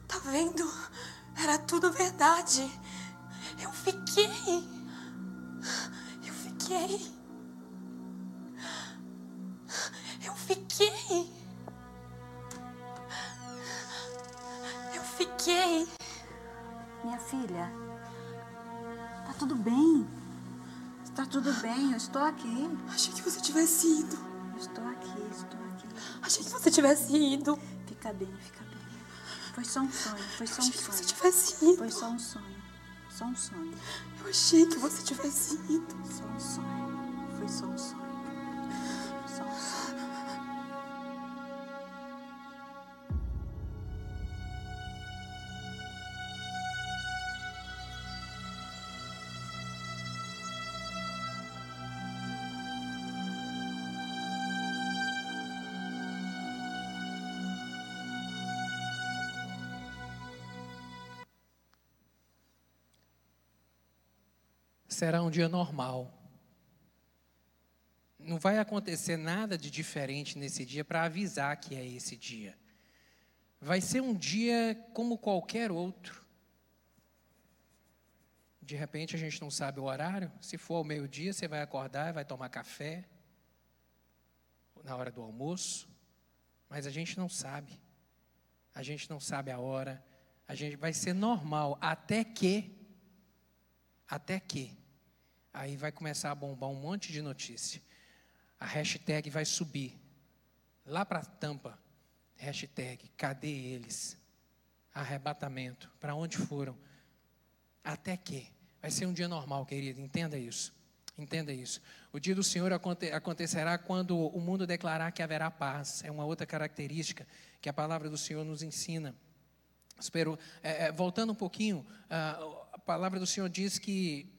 Speaker 4: Tá vendo? Era tudo verdade. Eu fiquei. Eu fiquei. Eu fiquei. Eu fiquei.
Speaker 3: Minha filha, tudo bem. Está tudo bem, eu estou aqui.
Speaker 4: Achei que você tivesse ido.
Speaker 3: Eu estou aqui, estou aqui.
Speaker 4: Achei que você tivesse ido.
Speaker 3: Fica bem, fica bem. Foi só um sonho, foi só um
Speaker 4: Achei que você
Speaker 3: sonho.
Speaker 4: tivesse ido.
Speaker 3: Foi só um sonho. Só um sonho.
Speaker 4: Eu achei que você tivesse ido.
Speaker 3: Só um sonho. Foi só um sonho.
Speaker 2: Será um dia normal. Não vai acontecer nada de diferente nesse dia para avisar que é esse dia. Vai ser um dia como qualquer outro. De repente a gente não sabe o horário. Se for ao meio-dia, você vai acordar, vai tomar café na hora do almoço, mas a gente não sabe. A gente não sabe a hora. A gente vai ser normal até que até que aí vai começar a bombar um monte de notícia. A hashtag vai subir lá para a tampa. Hashtag, cadê eles? Arrebatamento, para onde foram? Até que. Vai ser um dia normal, querido, entenda isso. Entenda isso. O dia do Senhor aconte acontecerá quando o mundo declarar que haverá paz. É uma outra característica que a palavra do Senhor nos ensina. Espero, é, é, voltando um pouquinho, a, a palavra do Senhor diz que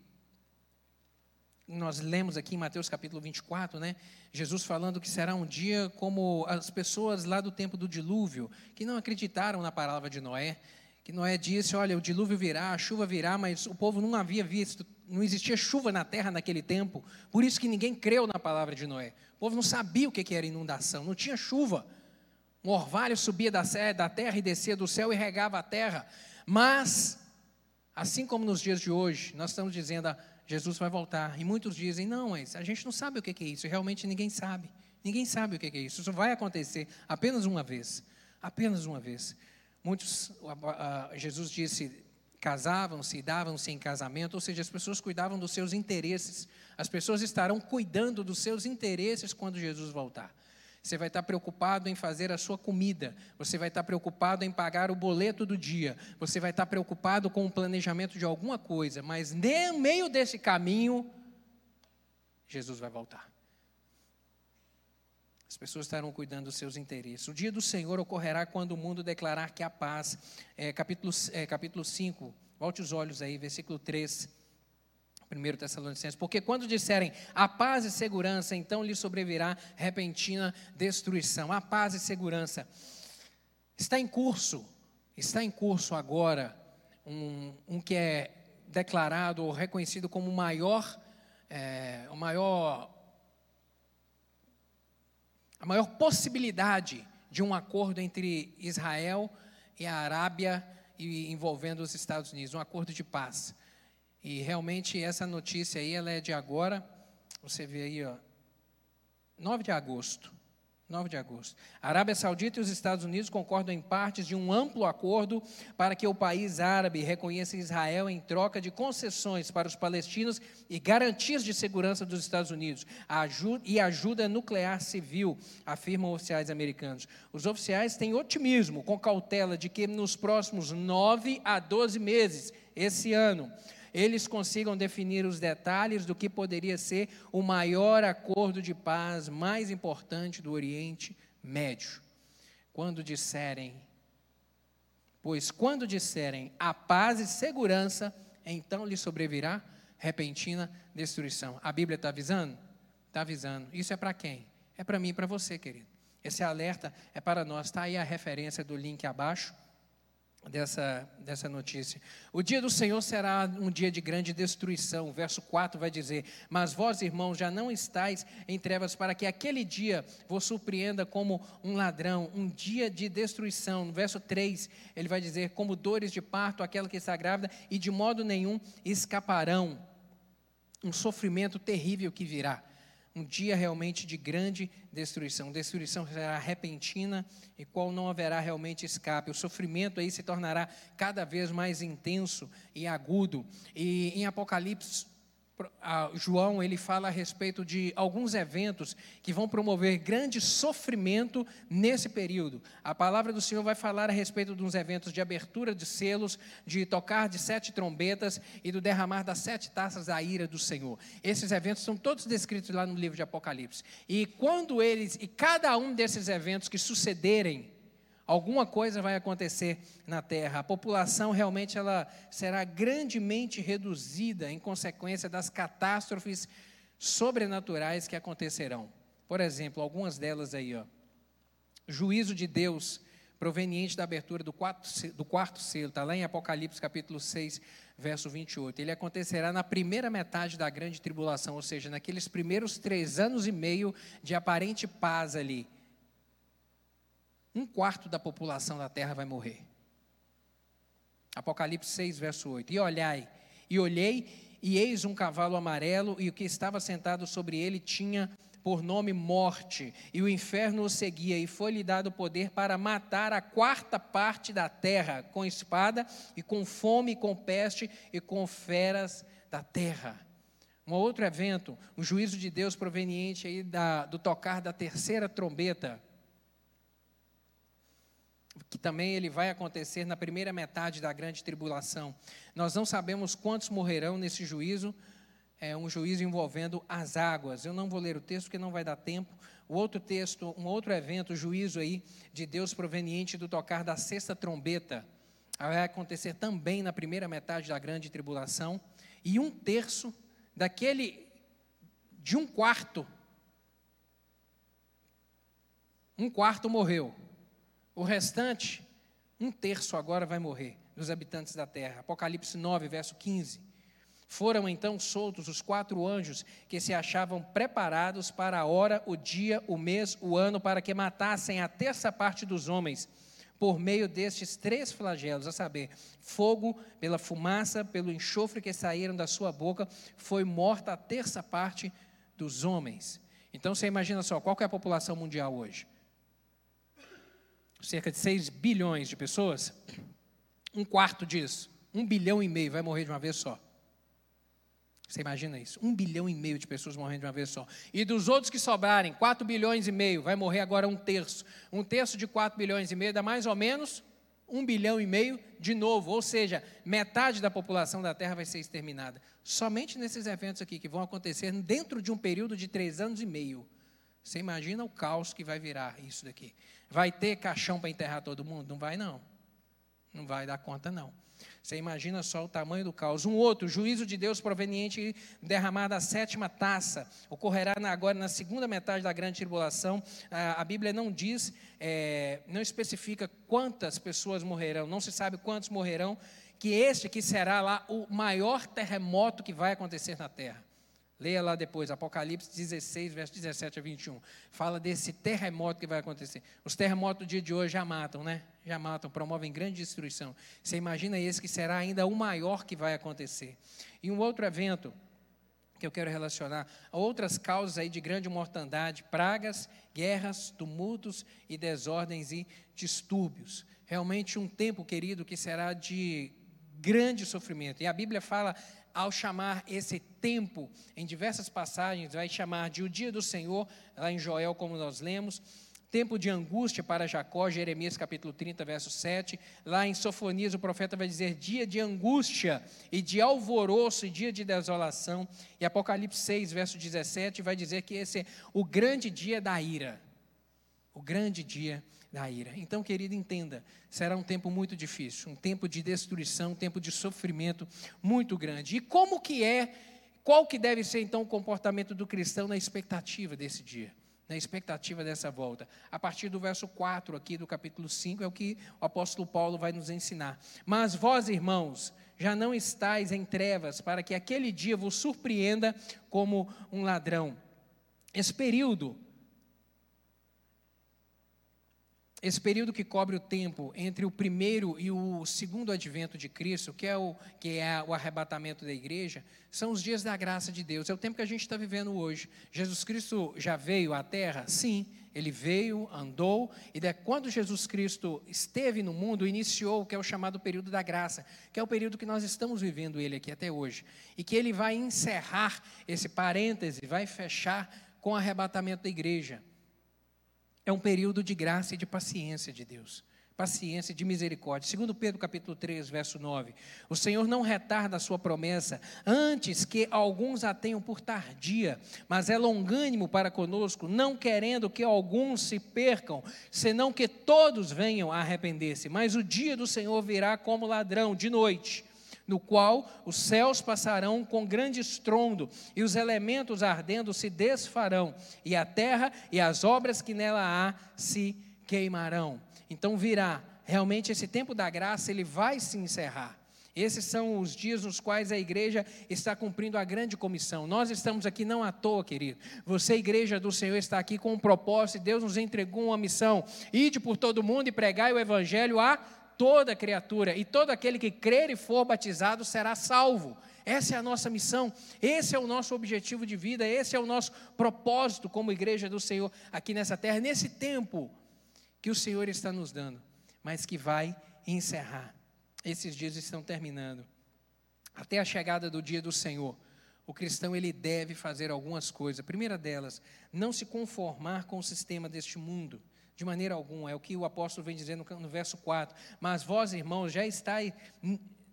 Speaker 2: nós lemos aqui em Mateus capítulo 24, né? Jesus falando que será um dia como as pessoas lá do tempo do dilúvio, que não acreditaram na palavra de Noé, que Noé disse: Olha, o dilúvio virá, a chuva virá, mas o povo não havia visto, não existia chuva na terra naquele tempo, por isso que ninguém creu na palavra de Noé. O povo não sabia o que era inundação, não tinha chuva. Um orvalho subia da terra e descia do céu e regava a terra. Mas, assim como nos dias de hoje, nós estamos dizendo: Jesus vai voltar. E muitos dizem: não, mas a gente não sabe o que é isso. Realmente ninguém sabe. Ninguém sabe o que é isso. Isso vai acontecer apenas uma vez. Apenas uma vez. Muitos, Jesus disse, casavam-se, davam-se em casamento, ou seja, as pessoas cuidavam dos seus interesses. As pessoas estarão cuidando dos seus interesses quando Jesus voltar. Você vai estar preocupado em fazer a sua comida. Você vai estar preocupado em pagar o boleto do dia. Você vai estar preocupado com o planejamento de alguma coisa. Mas no meio desse caminho, Jesus vai voltar. As pessoas estarão cuidando dos seus interesses. O dia do Senhor ocorrerá quando o mundo declarar que a paz. É, capítulo, é, capítulo 5, volte os olhos aí, versículo 3. 1 Tessalonicenses, porque quando disserem a paz e segurança, então lhe sobrevirá repentina destruição. A paz e segurança. Está em curso, está em curso agora um, um que é declarado ou reconhecido como o maior, é, o maior, a maior possibilidade de um acordo entre Israel e a Arábia e envolvendo os Estados Unidos, um acordo de paz. E realmente essa notícia aí, ela é de agora, você vê aí, ó, 9 de agosto. 9 de agosto. A Arábia Saudita e os Estados Unidos concordam em partes de um amplo acordo para que o país árabe reconheça Israel em troca de concessões para os palestinos e garantias de segurança dos Estados Unidos e ajuda nuclear civil, afirmam oficiais americanos. Os oficiais têm otimismo, com cautela, de que nos próximos 9 a 12 meses, esse ano, eles consigam definir os detalhes do que poderia ser o maior acordo de paz mais importante do Oriente Médio. Quando disserem, pois quando disserem a paz e segurança, então lhe sobrevirá repentina destruição. A Bíblia está avisando? Está avisando. Isso é para quem? É para mim e para você, querido. Esse alerta é para nós. Está aí a referência do link abaixo dessa, dessa notícia. O dia do Senhor será um dia de grande destruição. O verso 4 vai dizer: Mas vós, irmãos, já não estáis em trevas para que aquele dia vos surpreenda como um ladrão, um dia de destruição. No verso 3, ele vai dizer: Como dores de parto, aquela que está grávida, e de modo nenhum escaparão. Um sofrimento terrível que virá um dia realmente de grande destruição. Destruição será repentina e qual não haverá realmente escape. O sofrimento aí se tornará cada vez mais intenso e agudo. E em Apocalipse João ele fala a respeito de alguns eventos que vão promover grande sofrimento nesse período. A palavra do Senhor vai falar a respeito de uns eventos de abertura de selos, de tocar de sete trombetas e do derramar das sete taças da ira do Senhor. Esses eventos são todos descritos lá no livro de Apocalipse. E quando eles e cada um desses eventos que sucederem alguma coisa vai acontecer na terra. A população realmente ela será grandemente reduzida em consequência das catástrofes sobrenaturais que acontecerão. Por exemplo, algumas delas aí, ó. Juízo de Deus proveniente da abertura do quarto, do quarto selo, está lá em Apocalipse capítulo 6, verso 28. Ele acontecerá na primeira metade da grande tribulação, ou seja, naqueles primeiros três anos e meio de aparente paz ali um quarto da população da terra vai morrer. Apocalipse 6, verso 8. E olhai, e olhei, e eis um cavalo amarelo, e o que estava sentado sobre ele tinha por nome morte, e o inferno o seguia, e foi-lhe dado poder para matar a quarta parte da terra, com espada, e com fome, e com peste, e com feras da terra. Um outro evento, o juízo de Deus proveniente aí da, do tocar da terceira trombeta, que também ele vai acontecer na primeira metade da grande tribulação. Nós não sabemos quantos morrerão nesse juízo, é um juízo envolvendo as águas. Eu não vou ler o texto porque não vai dar tempo. O outro texto, um outro evento, juízo aí de Deus proveniente do tocar da sexta trombeta, vai acontecer também na primeira metade da grande tribulação. E um terço daquele, de um quarto, um quarto morreu. O restante, um terço agora vai morrer dos habitantes da terra. Apocalipse 9, verso 15. Foram então soltos os quatro anjos que se achavam preparados para a hora, o dia, o mês, o ano, para que matassem a terça parte dos homens, por meio destes três flagelos, a saber, fogo, pela fumaça, pelo enxofre que saíram da sua boca, foi morta a terça parte dos homens. Então você imagina só, qual é a população mundial hoje? Cerca de 6 bilhões de pessoas, um quarto disso, um bilhão e meio vai morrer de uma vez só. Você imagina isso? Um bilhão e meio de pessoas morrendo de uma vez só. E dos outros que sobrarem, 4 bilhões e meio, vai morrer agora um terço. Um terço de 4 bilhões e meio dá mais ou menos um bilhão e meio de novo. Ou seja, metade da população da Terra vai ser exterminada. Somente nesses eventos aqui que vão acontecer dentro de um período de três anos e meio. Você imagina o caos que vai virar isso daqui. Vai ter caixão para enterrar todo mundo? Não vai, não. Não vai dar conta, não. Você imagina só o tamanho do caos. Um outro, juízo de Deus proveniente derramado da sétima taça, ocorrerá agora na segunda metade da grande tribulação. A, Bíblia não diz, é, não especifica quantas pessoas morrerão, não se sabe quantos morrerão, que este que será lá o maior terremoto que vai acontecer na terra. Leia lá depois, Apocalipse 16, verso 17 a 21. Fala desse terremoto que vai acontecer. Os terremotos do dia de hoje já matam, né? Já matam, promovem grande destruição. Você imagina esse que será ainda o maior que vai acontecer. E um outro evento que eu quero relacionar a outras causas aí de grande mortandade, pragas, guerras, tumultos e desordens e distúrbios. Realmente um tempo, querido, que será de grande sofrimento. E a Bíblia fala ao chamar esse tempo, em diversas passagens, vai chamar de o dia do Senhor, lá em Joel, como nós lemos, tempo de angústia para Jacó, Jeremias capítulo 30, verso 7. Lá em Sofonias, o profeta vai dizer dia de angústia e de alvoroço e dia de desolação. E Apocalipse 6, verso 17, vai dizer que esse é o grande dia da ira. O grande dia da ira. Então, querido, entenda, será um tempo muito difícil, um tempo de destruição, um tempo de sofrimento muito grande. E como que é, qual que deve ser então o comportamento do cristão na expectativa desse dia? Na expectativa dessa volta. A partir do verso 4 aqui do capítulo 5 é o que o apóstolo Paulo vai nos ensinar. Mas vós, irmãos, já não estáis em trevas, para que aquele dia vos surpreenda como um ladrão. Esse período esse período que cobre o tempo entre o primeiro e o segundo advento de Cristo, que é o, que é o arrebatamento da igreja, são os dias da graça de Deus. É o tempo que a gente está vivendo hoje. Jesus Cristo já veio à Terra? Sim, ele veio, andou, e de, quando Jesus Cristo esteve no mundo, iniciou o que é o chamado período da graça, que é o período que nós estamos vivendo ele aqui até hoje. E que ele vai encerrar esse parêntese, vai fechar com o arrebatamento da igreja. É um período de graça e de paciência de Deus. Paciência e de misericórdia. Segundo Pedro capítulo 3, verso 9. O Senhor não retarda a sua promessa, antes que alguns a tenham por tardia, mas é longânimo para conosco, não querendo que alguns se percam, senão que todos venham a arrepender-se. Mas o dia do Senhor virá como ladrão de noite no qual os céus passarão com grande estrondo, e os elementos ardendo se desfarão, e a terra e as obras que nela há se queimarão. Então virá, realmente esse tempo da graça, ele vai se encerrar. Esses são os dias nos quais a igreja está cumprindo a grande comissão. Nós estamos aqui não à toa, querido. Você, igreja do Senhor, está aqui com um propósito. Deus nos entregou uma missão. Ide por todo mundo e pregai o evangelho a toda criatura, e todo aquele que crer e for batizado será salvo. Essa é a nossa missão, esse é o nosso objetivo de vida, esse é o nosso propósito como igreja do Senhor aqui nessa terra, nesse tempo que o Senhor está nos dando, mas que vai encerrar. Esses dias estão terminando. Até a chegada do dia do Senhor, o cristão ele deve fazer algumas coisas. A primeira delas, não se conformar com o sistema deste mundo. De maneira alguma, é o que o apóstolo vem dizendo no verso 4. Mas vós, irmãos, já estáis,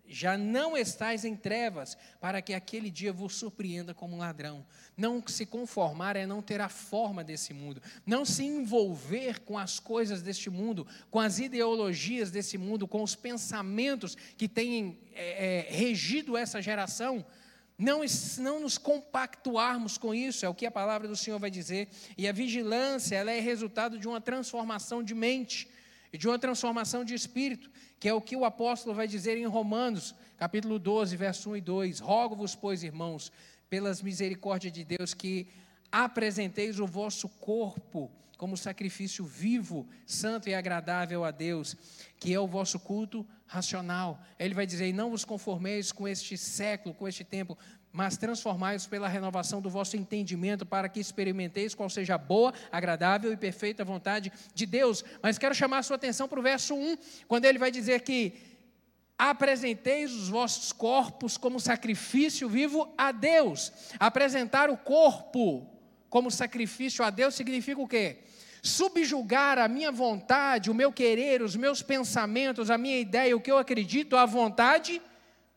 Speaker 2: já não estáis em trevas, para que aquele dia vos surpreenda como um ladrão. Não se conformar é não ter a forma desse mundo, não se envolver com as coisas deste mundo, com as ideologias desse mundo, com os pensamentos que têm é, é, regido essa geração não, não nos compactuarmos com isso, é o que a palavra do Senhor vai dizer. E a vigilância, ela é resultado de uma transformação de mente e de uma transformação de espírito, que é o que o apóstolo vai dizer em Romanos, capítulo 12, verso 1 e 2. Rogo-vos, pois, irmãos, pelas misericórdias de Deus, que apresenteis o vosso corpo como sacrifício vivo, santo e agradável a Deus, que é o vosso culto racional. Ele vai dizer: Não vos conformeis com este século, com este tempo, mas transformai-vos pela renovação do vosso entendimento, para que experimenteis qual seja a boa, agradável e perfeita vontade de Deus. Mas quero chamar a sua atenção para o verso 1, quando ele vai dizer que apresenteis os vossos corpos como sacrifício vivo a Deus. Apresentar o corpo como sacrifício a Deus significa o quê? Subjugar a minha vontade, o meu querer, os meus pensamentos, a minha ideia, o que eu acredito à vontade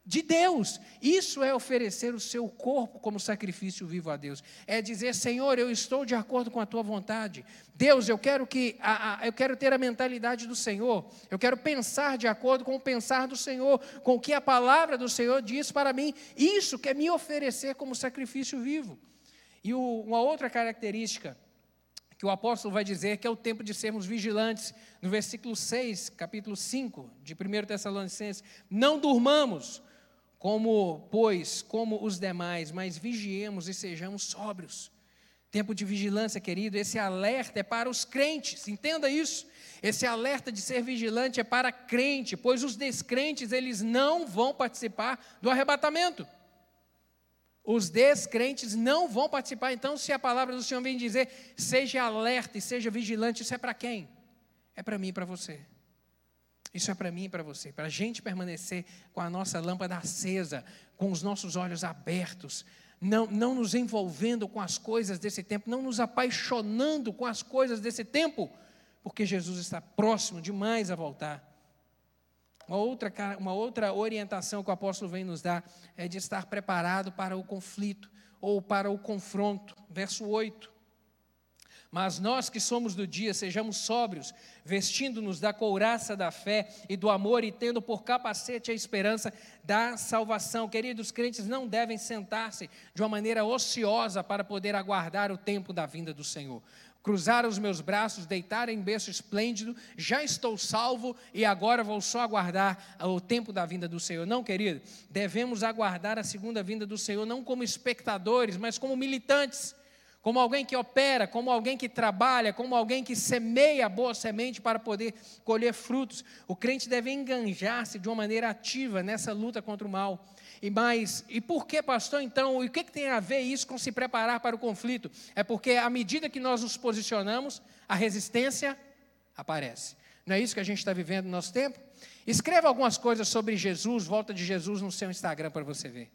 Speaker 2: de Deus. Isso é oferecer o seu corpo como sacrifício vivo a Deus. É dizer, Senhor, eu estou de acordo com a tua vontade. Deus, eu quero que a, a, eu quero ter a mentalidade do Senhor. Eu quero pensar de acordo com o pensar do Senhor, com o que a palavra do Senhor diz para mim. Isso quer me oferecer como sacrifício vivo. E o, uma outra característica que o apóstolo vai dizer que é o tempo de sermos vigilantes. No versículo 6, capítulo 5 de 1 Tessalonicenses, não durmamos, como, pois, como os demais, mas vigiemos e sejamos sóbrios. Tempo de vigilância, querido, esse alerta é para os crentes, entenda isso. Esse alerta de ser vigilante é para crente, pois os descrentes, eles não vão participar do arrebatamento. Os descrentes não vão participar. Então, se a palavra do Senhor vem dizer, seja alerta e seja vigilante, isso é para quem? É para mim e para você. Isso é para mim e para você, para a gente permanecer com a nossa lâmpada acesa, com os nossos olhos abertos, não, não nos envolvendo com as coisas desse tempo, não nos apaixonando com as coisas desse tempo, porque Jesus está próximo demais a voltar. Uma outra, uma outra orientação que o apóstolo vem nos dar é de estar preparado para o conflito ou para o confronto. Verso 8. Mas nós que somos do dia, sejamos sóbrios, vestindo-nos da couraça da fé e do amor e tendo por capacete a esperança da salvação. Queridos crentes não devem sentar-se de uma maneira ociosa para poder aguardar o tempo da vinda do Senhor. Cruzar os meus braços, deitar em berço esplêndido, já estou salvo e agora vou só aguardar o tempo da vinda do Senhor. Não, querido, devemos aguardar a segunda vinda do Senhor, não como espectadores, mas como militantes como alguém que opera, como alguém que trabalha, como alguém que semeia boa semente para poder colher frutos. O crente deve enganjar-se de uma maneira ativa nessa luta contra o mal. E mais, e por que, pastor, então, e o que, que tem a ver isso com se preparar para o conflito? É porque à medida que nós nos posicionamos, a resistência aparece. Não é isso que a gente está vivendo no nosso tempo? Escreva algumas coisas sobre Jesus, volta de Jesus no seu Instagram para você ver.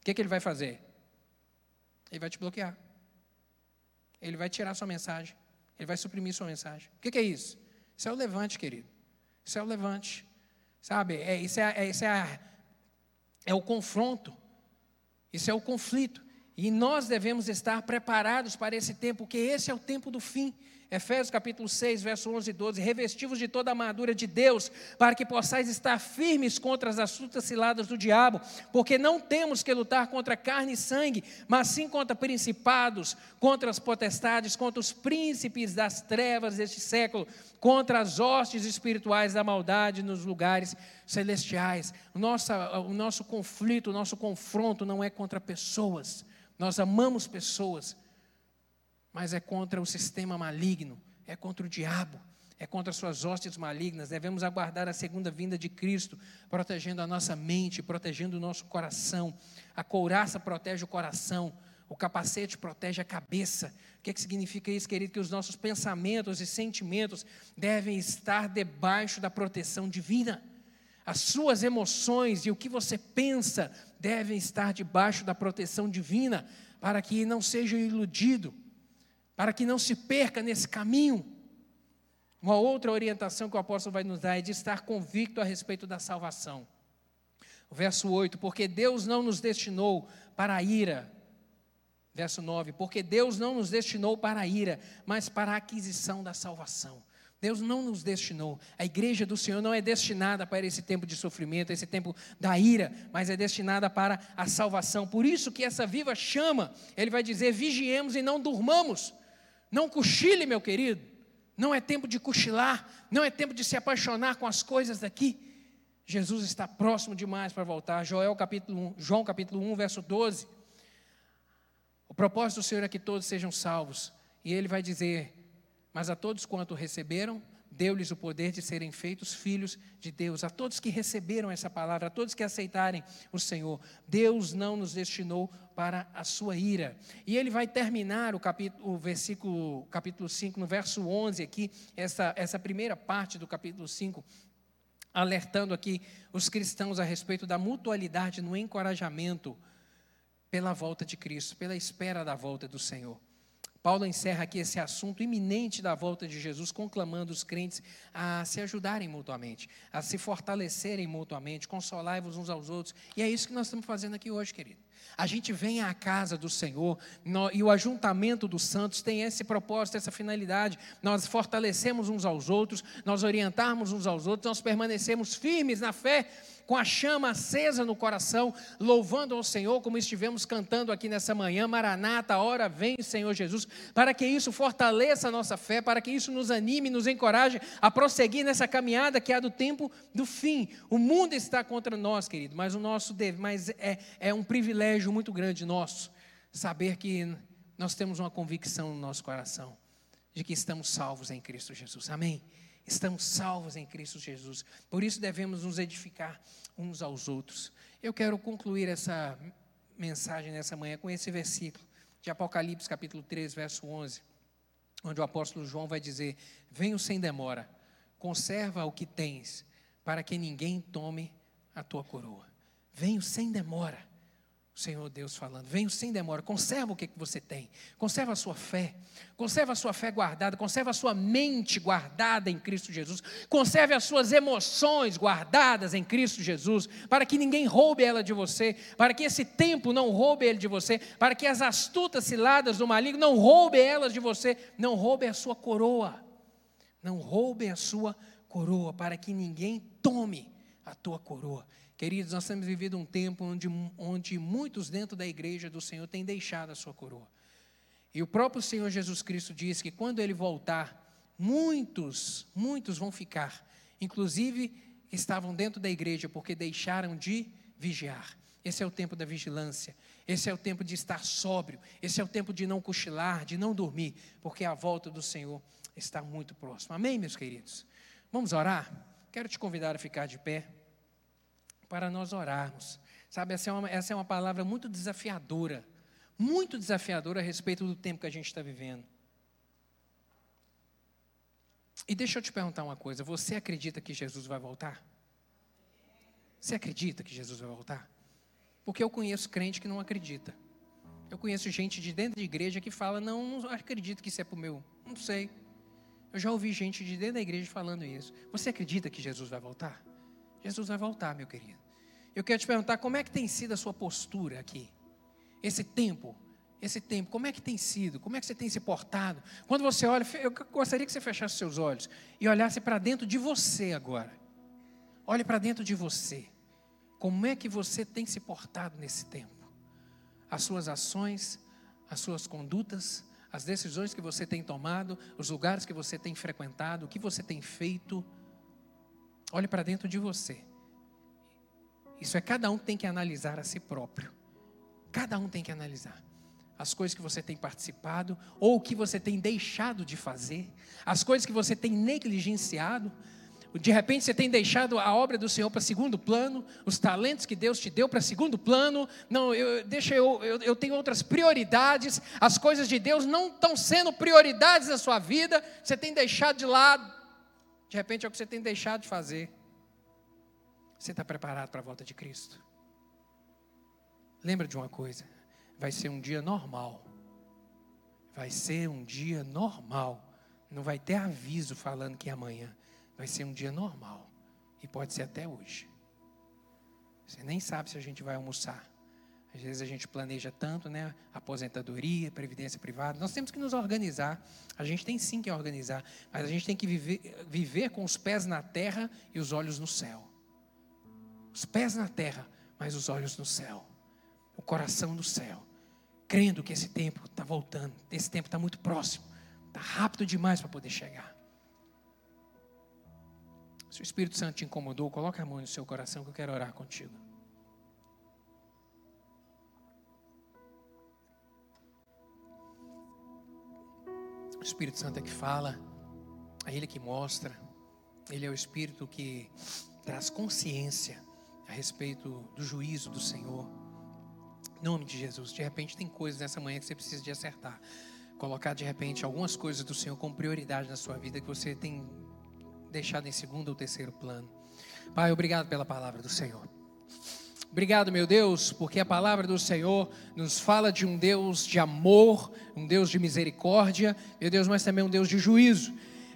Speaker 2: O que, que ele vai fazer? Ele vai te bloquear. Ele vai tirar sua mensagem. Ele vai suprimir sua mensagem. O que, que é isso? Isso é o levante, querido. Isso é o levante. Sabe? É, isso é, é, isso é, a, é o confronto. Isso é o conflito. E nós devemos estar preparados para esse tempo, porque esse é o tempo do fim. Efésios capítulo 6, verso 11 e 12, revestivos de toda a armadura de Deus, para que possais estar firmes contra as astutas ciladas do diabo, porque não temos que lutar contra carne e sangue, mas sim contra principados, contra as potestades, contra os príncipes das trevas deste século, contra as hostes espirituais da maldade nos lugares celestiais. O nosso, o nosso conflito, o nosso confronto não é contra pessoas, nós amamos pessoas, mas é contra o sistema maligno, é contra o diabo, é contra suas hostes malignas. Devemos aguardar a segunda vinda de Cristo, protegendo a nossa mente, protegendo o nosso coração. A couraça protege o coração, o capacete protege a cabeça. O que, é que significa isso, querido? Que os nossos pensamentos e sentimentos devem estar debaixo da proteção divina. As suas emoções e o que você pensa devem estar debaixo da proteção divina, para que não seja iludido para que não se perca nesse caminho. Uma outra orientação que o apóstolo vai nos dar é de estar convicto a respeito da salvação. O verso 8: Porque Deus não nos destinou para a ira. Verso 9: Porque Deus não nos destinou para a ira, mas para a aquisição da salvação. Deus não nos destinou. A igreja do Senhor não é destinada para esse tempo de sofrimento, esse tempo da ira, mas é destinada para a salvação. Por isso que essa viva chama, ele vai dizer: vigiemos e não durmamos. Não cochile, meu querido. Não é tempo de cochilar, não é tempo de se apaixonar com as coisas daqui. Jesus está próximo demais para voltar. Joel capítulo 1, João capítulo 1, verso 12. O propósito do Senhor é que todos sejam salvos. E ele vai dizer: Mas a todos quanto receberam, deu-lhes o poder de serem feitos filhos de Deus. A todos que receberam essa palavra, a todos que aceitarem o Senhor, Deus não nos destinou para a sua ira. E ele vai terminar o, capítulo, o versículo, capítulo 5, no verso 11 aqui, essa, essa primeira parte do capítulo 5, alertando aqui os cristãos a respeito da mutualidade no encorajamento pela volta de Cristo, pela espera da volta do Senhor. Paulo encerra aqui esse assunto iminente da volta de Jesus, conclamando os crentes a se ajudarem mutuamente, a se fortalecerem mutuamente, consolai-vos uns aos outros. E é isso que nós estamos fazendo aqui hoje, querido. A gente vem à casa do Senhor e o ajuntamento dos santos tem esse propósito, essa finalidade. Nós fortalecemos uns aos outros, nós orientarmos uns aos outros, nós permanecemos firmes na fé com a chama acesa no coração, louvando ao Senhor, como estivemos cantando aqui nessa manhã, Maranata, hora vem, Senhor Jesus, para que isso fortaleça a nossa fé, para que isso nos anime, nos encoraje a prosseguir nessa caminhada que é do tempo do fim. O mundo está contra nós, querido, mas o nosso deve, mas é, é um privilégio muito grande nosso saber que nós temos uma convicção no nosso coração de que estamos salvos em Cristo Jesus. Amém. Estamos salvos em Cristo Jesus. Por isso devemos nos edificar uns aos outros. Eu quero concluir essa mensagem nessa manhã com esse versículo de Apocalipse, capítulo 3, verso 11, onde o apóstolo João vai dizer: Venho sem demora, conserva o que tens, para que ninguém tome a tua coroa. Venho sem demora. O Senhor Deus falando, venho sem demora, conserva o que você tem, conserva a sua fé, conserva a sua fé guardada, conserva a sua mente guardada em Cristo Jesus, conserve as suas emoções guardadas em Cristo Jesus, para que ninguém roube ela de você, para que esse tempo não roube ele de você, para que as astutas ciladas do maligno não roube elas de você, não roube a sua coroa, não roube a sua coroa, para que ninguém tome a tua coroa. Queridos, nós temos vivido um tempo onde, onde muitos dentro da igreja do Senhor têm deixado a sua coroa. E o próprio Senhor Jesus Cristo diz que quando ele voltar, muitos, muitos vão ficar, inclusive estavam dentro da igreja porque deixaram de vigiar. Esse é o tempo da vigilância, esse é o tempo de estar sóbrio, esse é o tempo de não cochilar, de não dormir, porque a volta do Senhor está muito próxima. Amém, meus queridos? Vamos orar? Quero te convidar a ficar de pé para nós orarmos. Sabe, essa é, uma, essa é uma palavra muito desafiadora, muito desafiadora a respeito do tempo que a gente está vivendo. E deixa eu te perguntar uma coisa: você acredita que Jesus vai voltar? Você acredita que Jesus vai voltar? Porque eu conheço crente que não acredita. Eu conheço gente de dentro de igreja que fala: não, não acredito que isso é para o meu. Não sei. Eu já ouvi gente de dentro da igreja falando isso. Você acredita que Jesus vai voltar? Jesus vai voltar, meu querido. Eu quero te perguntar como é que tem sido a sua postura aqui. Esse tempo, esse tempo, como é que tem sido? Como é que você tem se portado? Quando você olha, eu gostaria que você fechasse seus olhos e olhasse para dentro de você agora. Olhe para dentro de você. Como é que você tem se portado nesse tempo? As suas ações, as suas condutas, as decisões que você tem tomado, os lugares que você tem frequentado, o que você tem feito Olhe para dentro de você. Isso é cada um tem que analisar a si próprio. Cada um tem que analisar as coisas que você tem participado ou que você tem deixado de fazer, as coisas que você tem negligenciado. De repente você tem deixado a obra do Senhor para segundo plano, os talentos que Deus te deu para segundo plano. Não, eu, deixa eu, eu, eu tenho outras prioridades. As coisas de Deus não estão sendo prioridades na sua vida. Você tem deixado de lado. De repente é o que você tem deixado de fazer. Você está preparado para a volta de Cristo? Lembra de uma coisa: vai ser um dia normal. Vai ser um dia normal. Não vai ter aviso falando que é amanhã. Vai ser um dia normal. E pode ser até hoje. Você nem sabe se a gente vai almoçar. Às vezes a gente planeja tanto, né? Aposentadoria, previdência privada. Nós temos que nos organizar. A gente tem sim que organizar, mas a gente tem que viver, viver com os pés na terra e os olhos no céu. Os pés na terra, mas os olhos no céu. O coração no céu. Crendo que esse tempo está voltando. Esse tempo está muito próximo. Está rápido demais para poder chegar. Se o Espírito Santo te incomodou, coloque a mão no seu coração que eu quero orar contigo. O Espírito Santo é que fala, é Ele que mostra, Ele é o Espírito que traz consciência a respeito do juízo do Senhor. Em nome de Jesus, de repente tem coisas nessa manhã que você precisa de acertar. Colocar de repente algumas coisas do Senhor como prioridade na sua vida que você tem deixado em segundo ou terceiro plano. Pai, obrigado pela palavra do Senhor. Obrigado, meu Deus, porque a palavra do Senhor nos fala de um Deus de amor, um Deus de misericórdia, meu Deus, mas também um Deus de juízo.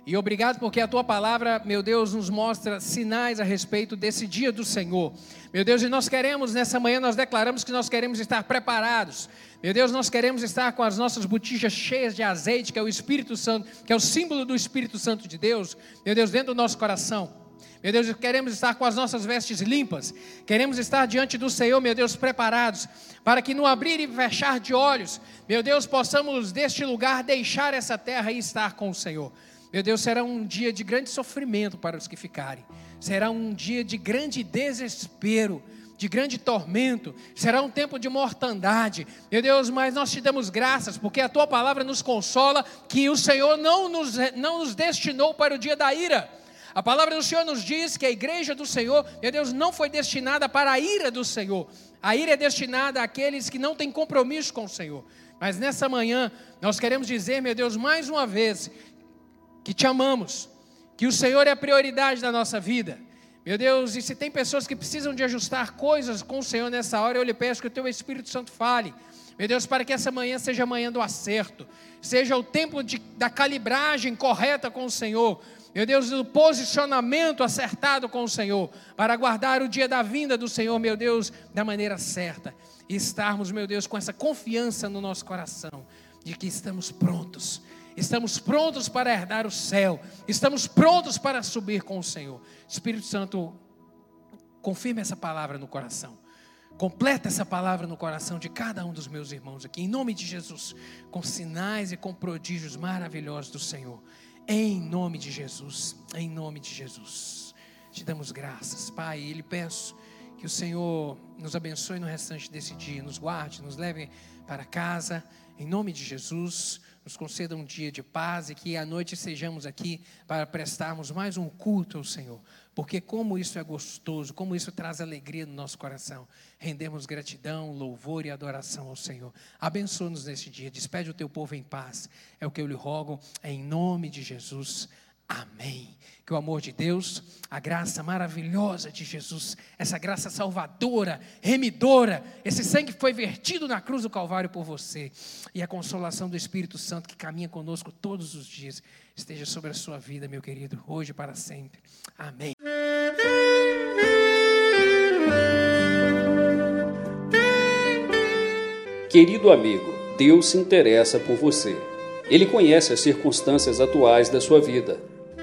Speaker 2: E obrigado porque a tua palavra, meu Deus, nos mostra sinais a respeito desse dia do Senhor. Meu Deus, e nós queremos, nessa manhã, nós declaramos que nós queremos estar preparados. Meu Deus, nós queremos estar com as nossas botijas cheias de azeite, que é o Espírito Santo, que é o símbolo do Espírito Santo de Deus, meu Deus, dentro do nosso coração. Meu Deus, queremos estar com as nossas vestes limpas, queremos estar diante do Senhor, meu Deus, preparados, para que no abrir e fechar de olhos, meu Deus, possamos deste lugar deixar essa terra e estar com o Senhor. Meu Deus, será um dia de grande sofrimento para os que ficarem, será um dia de grande desespero, de grande tormento, será um tempo de mortandade. Meu Deus, mas nós te damos graças, porque a tua palavra nos consola que o Senhor não nos, não nos destinou para o dia da ira. A palavra do Senhor nos diz que a igreja do Senhor, meu Deus, não foi destinada para a ira do Senhor. A ira é destinada àqueles que não têm compromisso com o Senhor. Mas nessa manhã, nós queremos dizer, meu Deus, mais uma vez, que te amamos, que o Senhor é a prioridade da nossa vida. Meu Deus, e se tem pessoas que precisam de ajustar coisas com o Senhor nessa hora, eu lhe peço que o teu Espírito Santo fale. Meu Deus, para que essa manhã seja a manhã do acerto, seja o tempo de, da calibragem correta com o Senhor. Meu Deus, do posicionamento acertado com o Senhor, para aguardar o dia da vinda do Senhor, meu Deus, da maneira certa. E estarmos, meu Deus, com essa confiança no nosso coração, de que estamos prontos estamos prontos para herdar o céu, estamos prontos para subir com o Senhor. Espírito Santo, confirme essa palavra no coração. Completa essa palavra no coração de cada um dos meus irmãos aqui, em nome de Jesus, com sinais e com prodígios maravilhosos do Senhor. Em nome de Jesus, em nome de Jesus. Te damos graças, Pai, e lhe peço que o Senhor nos abençoe no restante desse dia, nos guarde, nos leve para casa, em nome de Jesus nos conceda um dia de paz e que à noite sejamos aqui para prestarmos mais um culto ao Senhor. Porque como isso é gostoso, como isso traz alegria no nosso coração. Rendemos gratidão, louvor e adoração ao Senhor. Abençoa-nos neste dia, despede o teu povo em paz. É o que eu lhe rogo, em nome de Jesus. Amém. Que o amor de Deus, a graça maravilhosa de Jesus, essa graça salvadora, remidora, esse sangue que foi vertido na cruz do Calvário por você, e a consolação do Espírito Santo que caminha conosco todos os dias, esteja sobre a sua vida, meu querido, hoje e para sempre. Amém.
Speaker 1: Querido amigo, Deus se interessa por você. Ele conhece as circunstâncias atuais da sua vida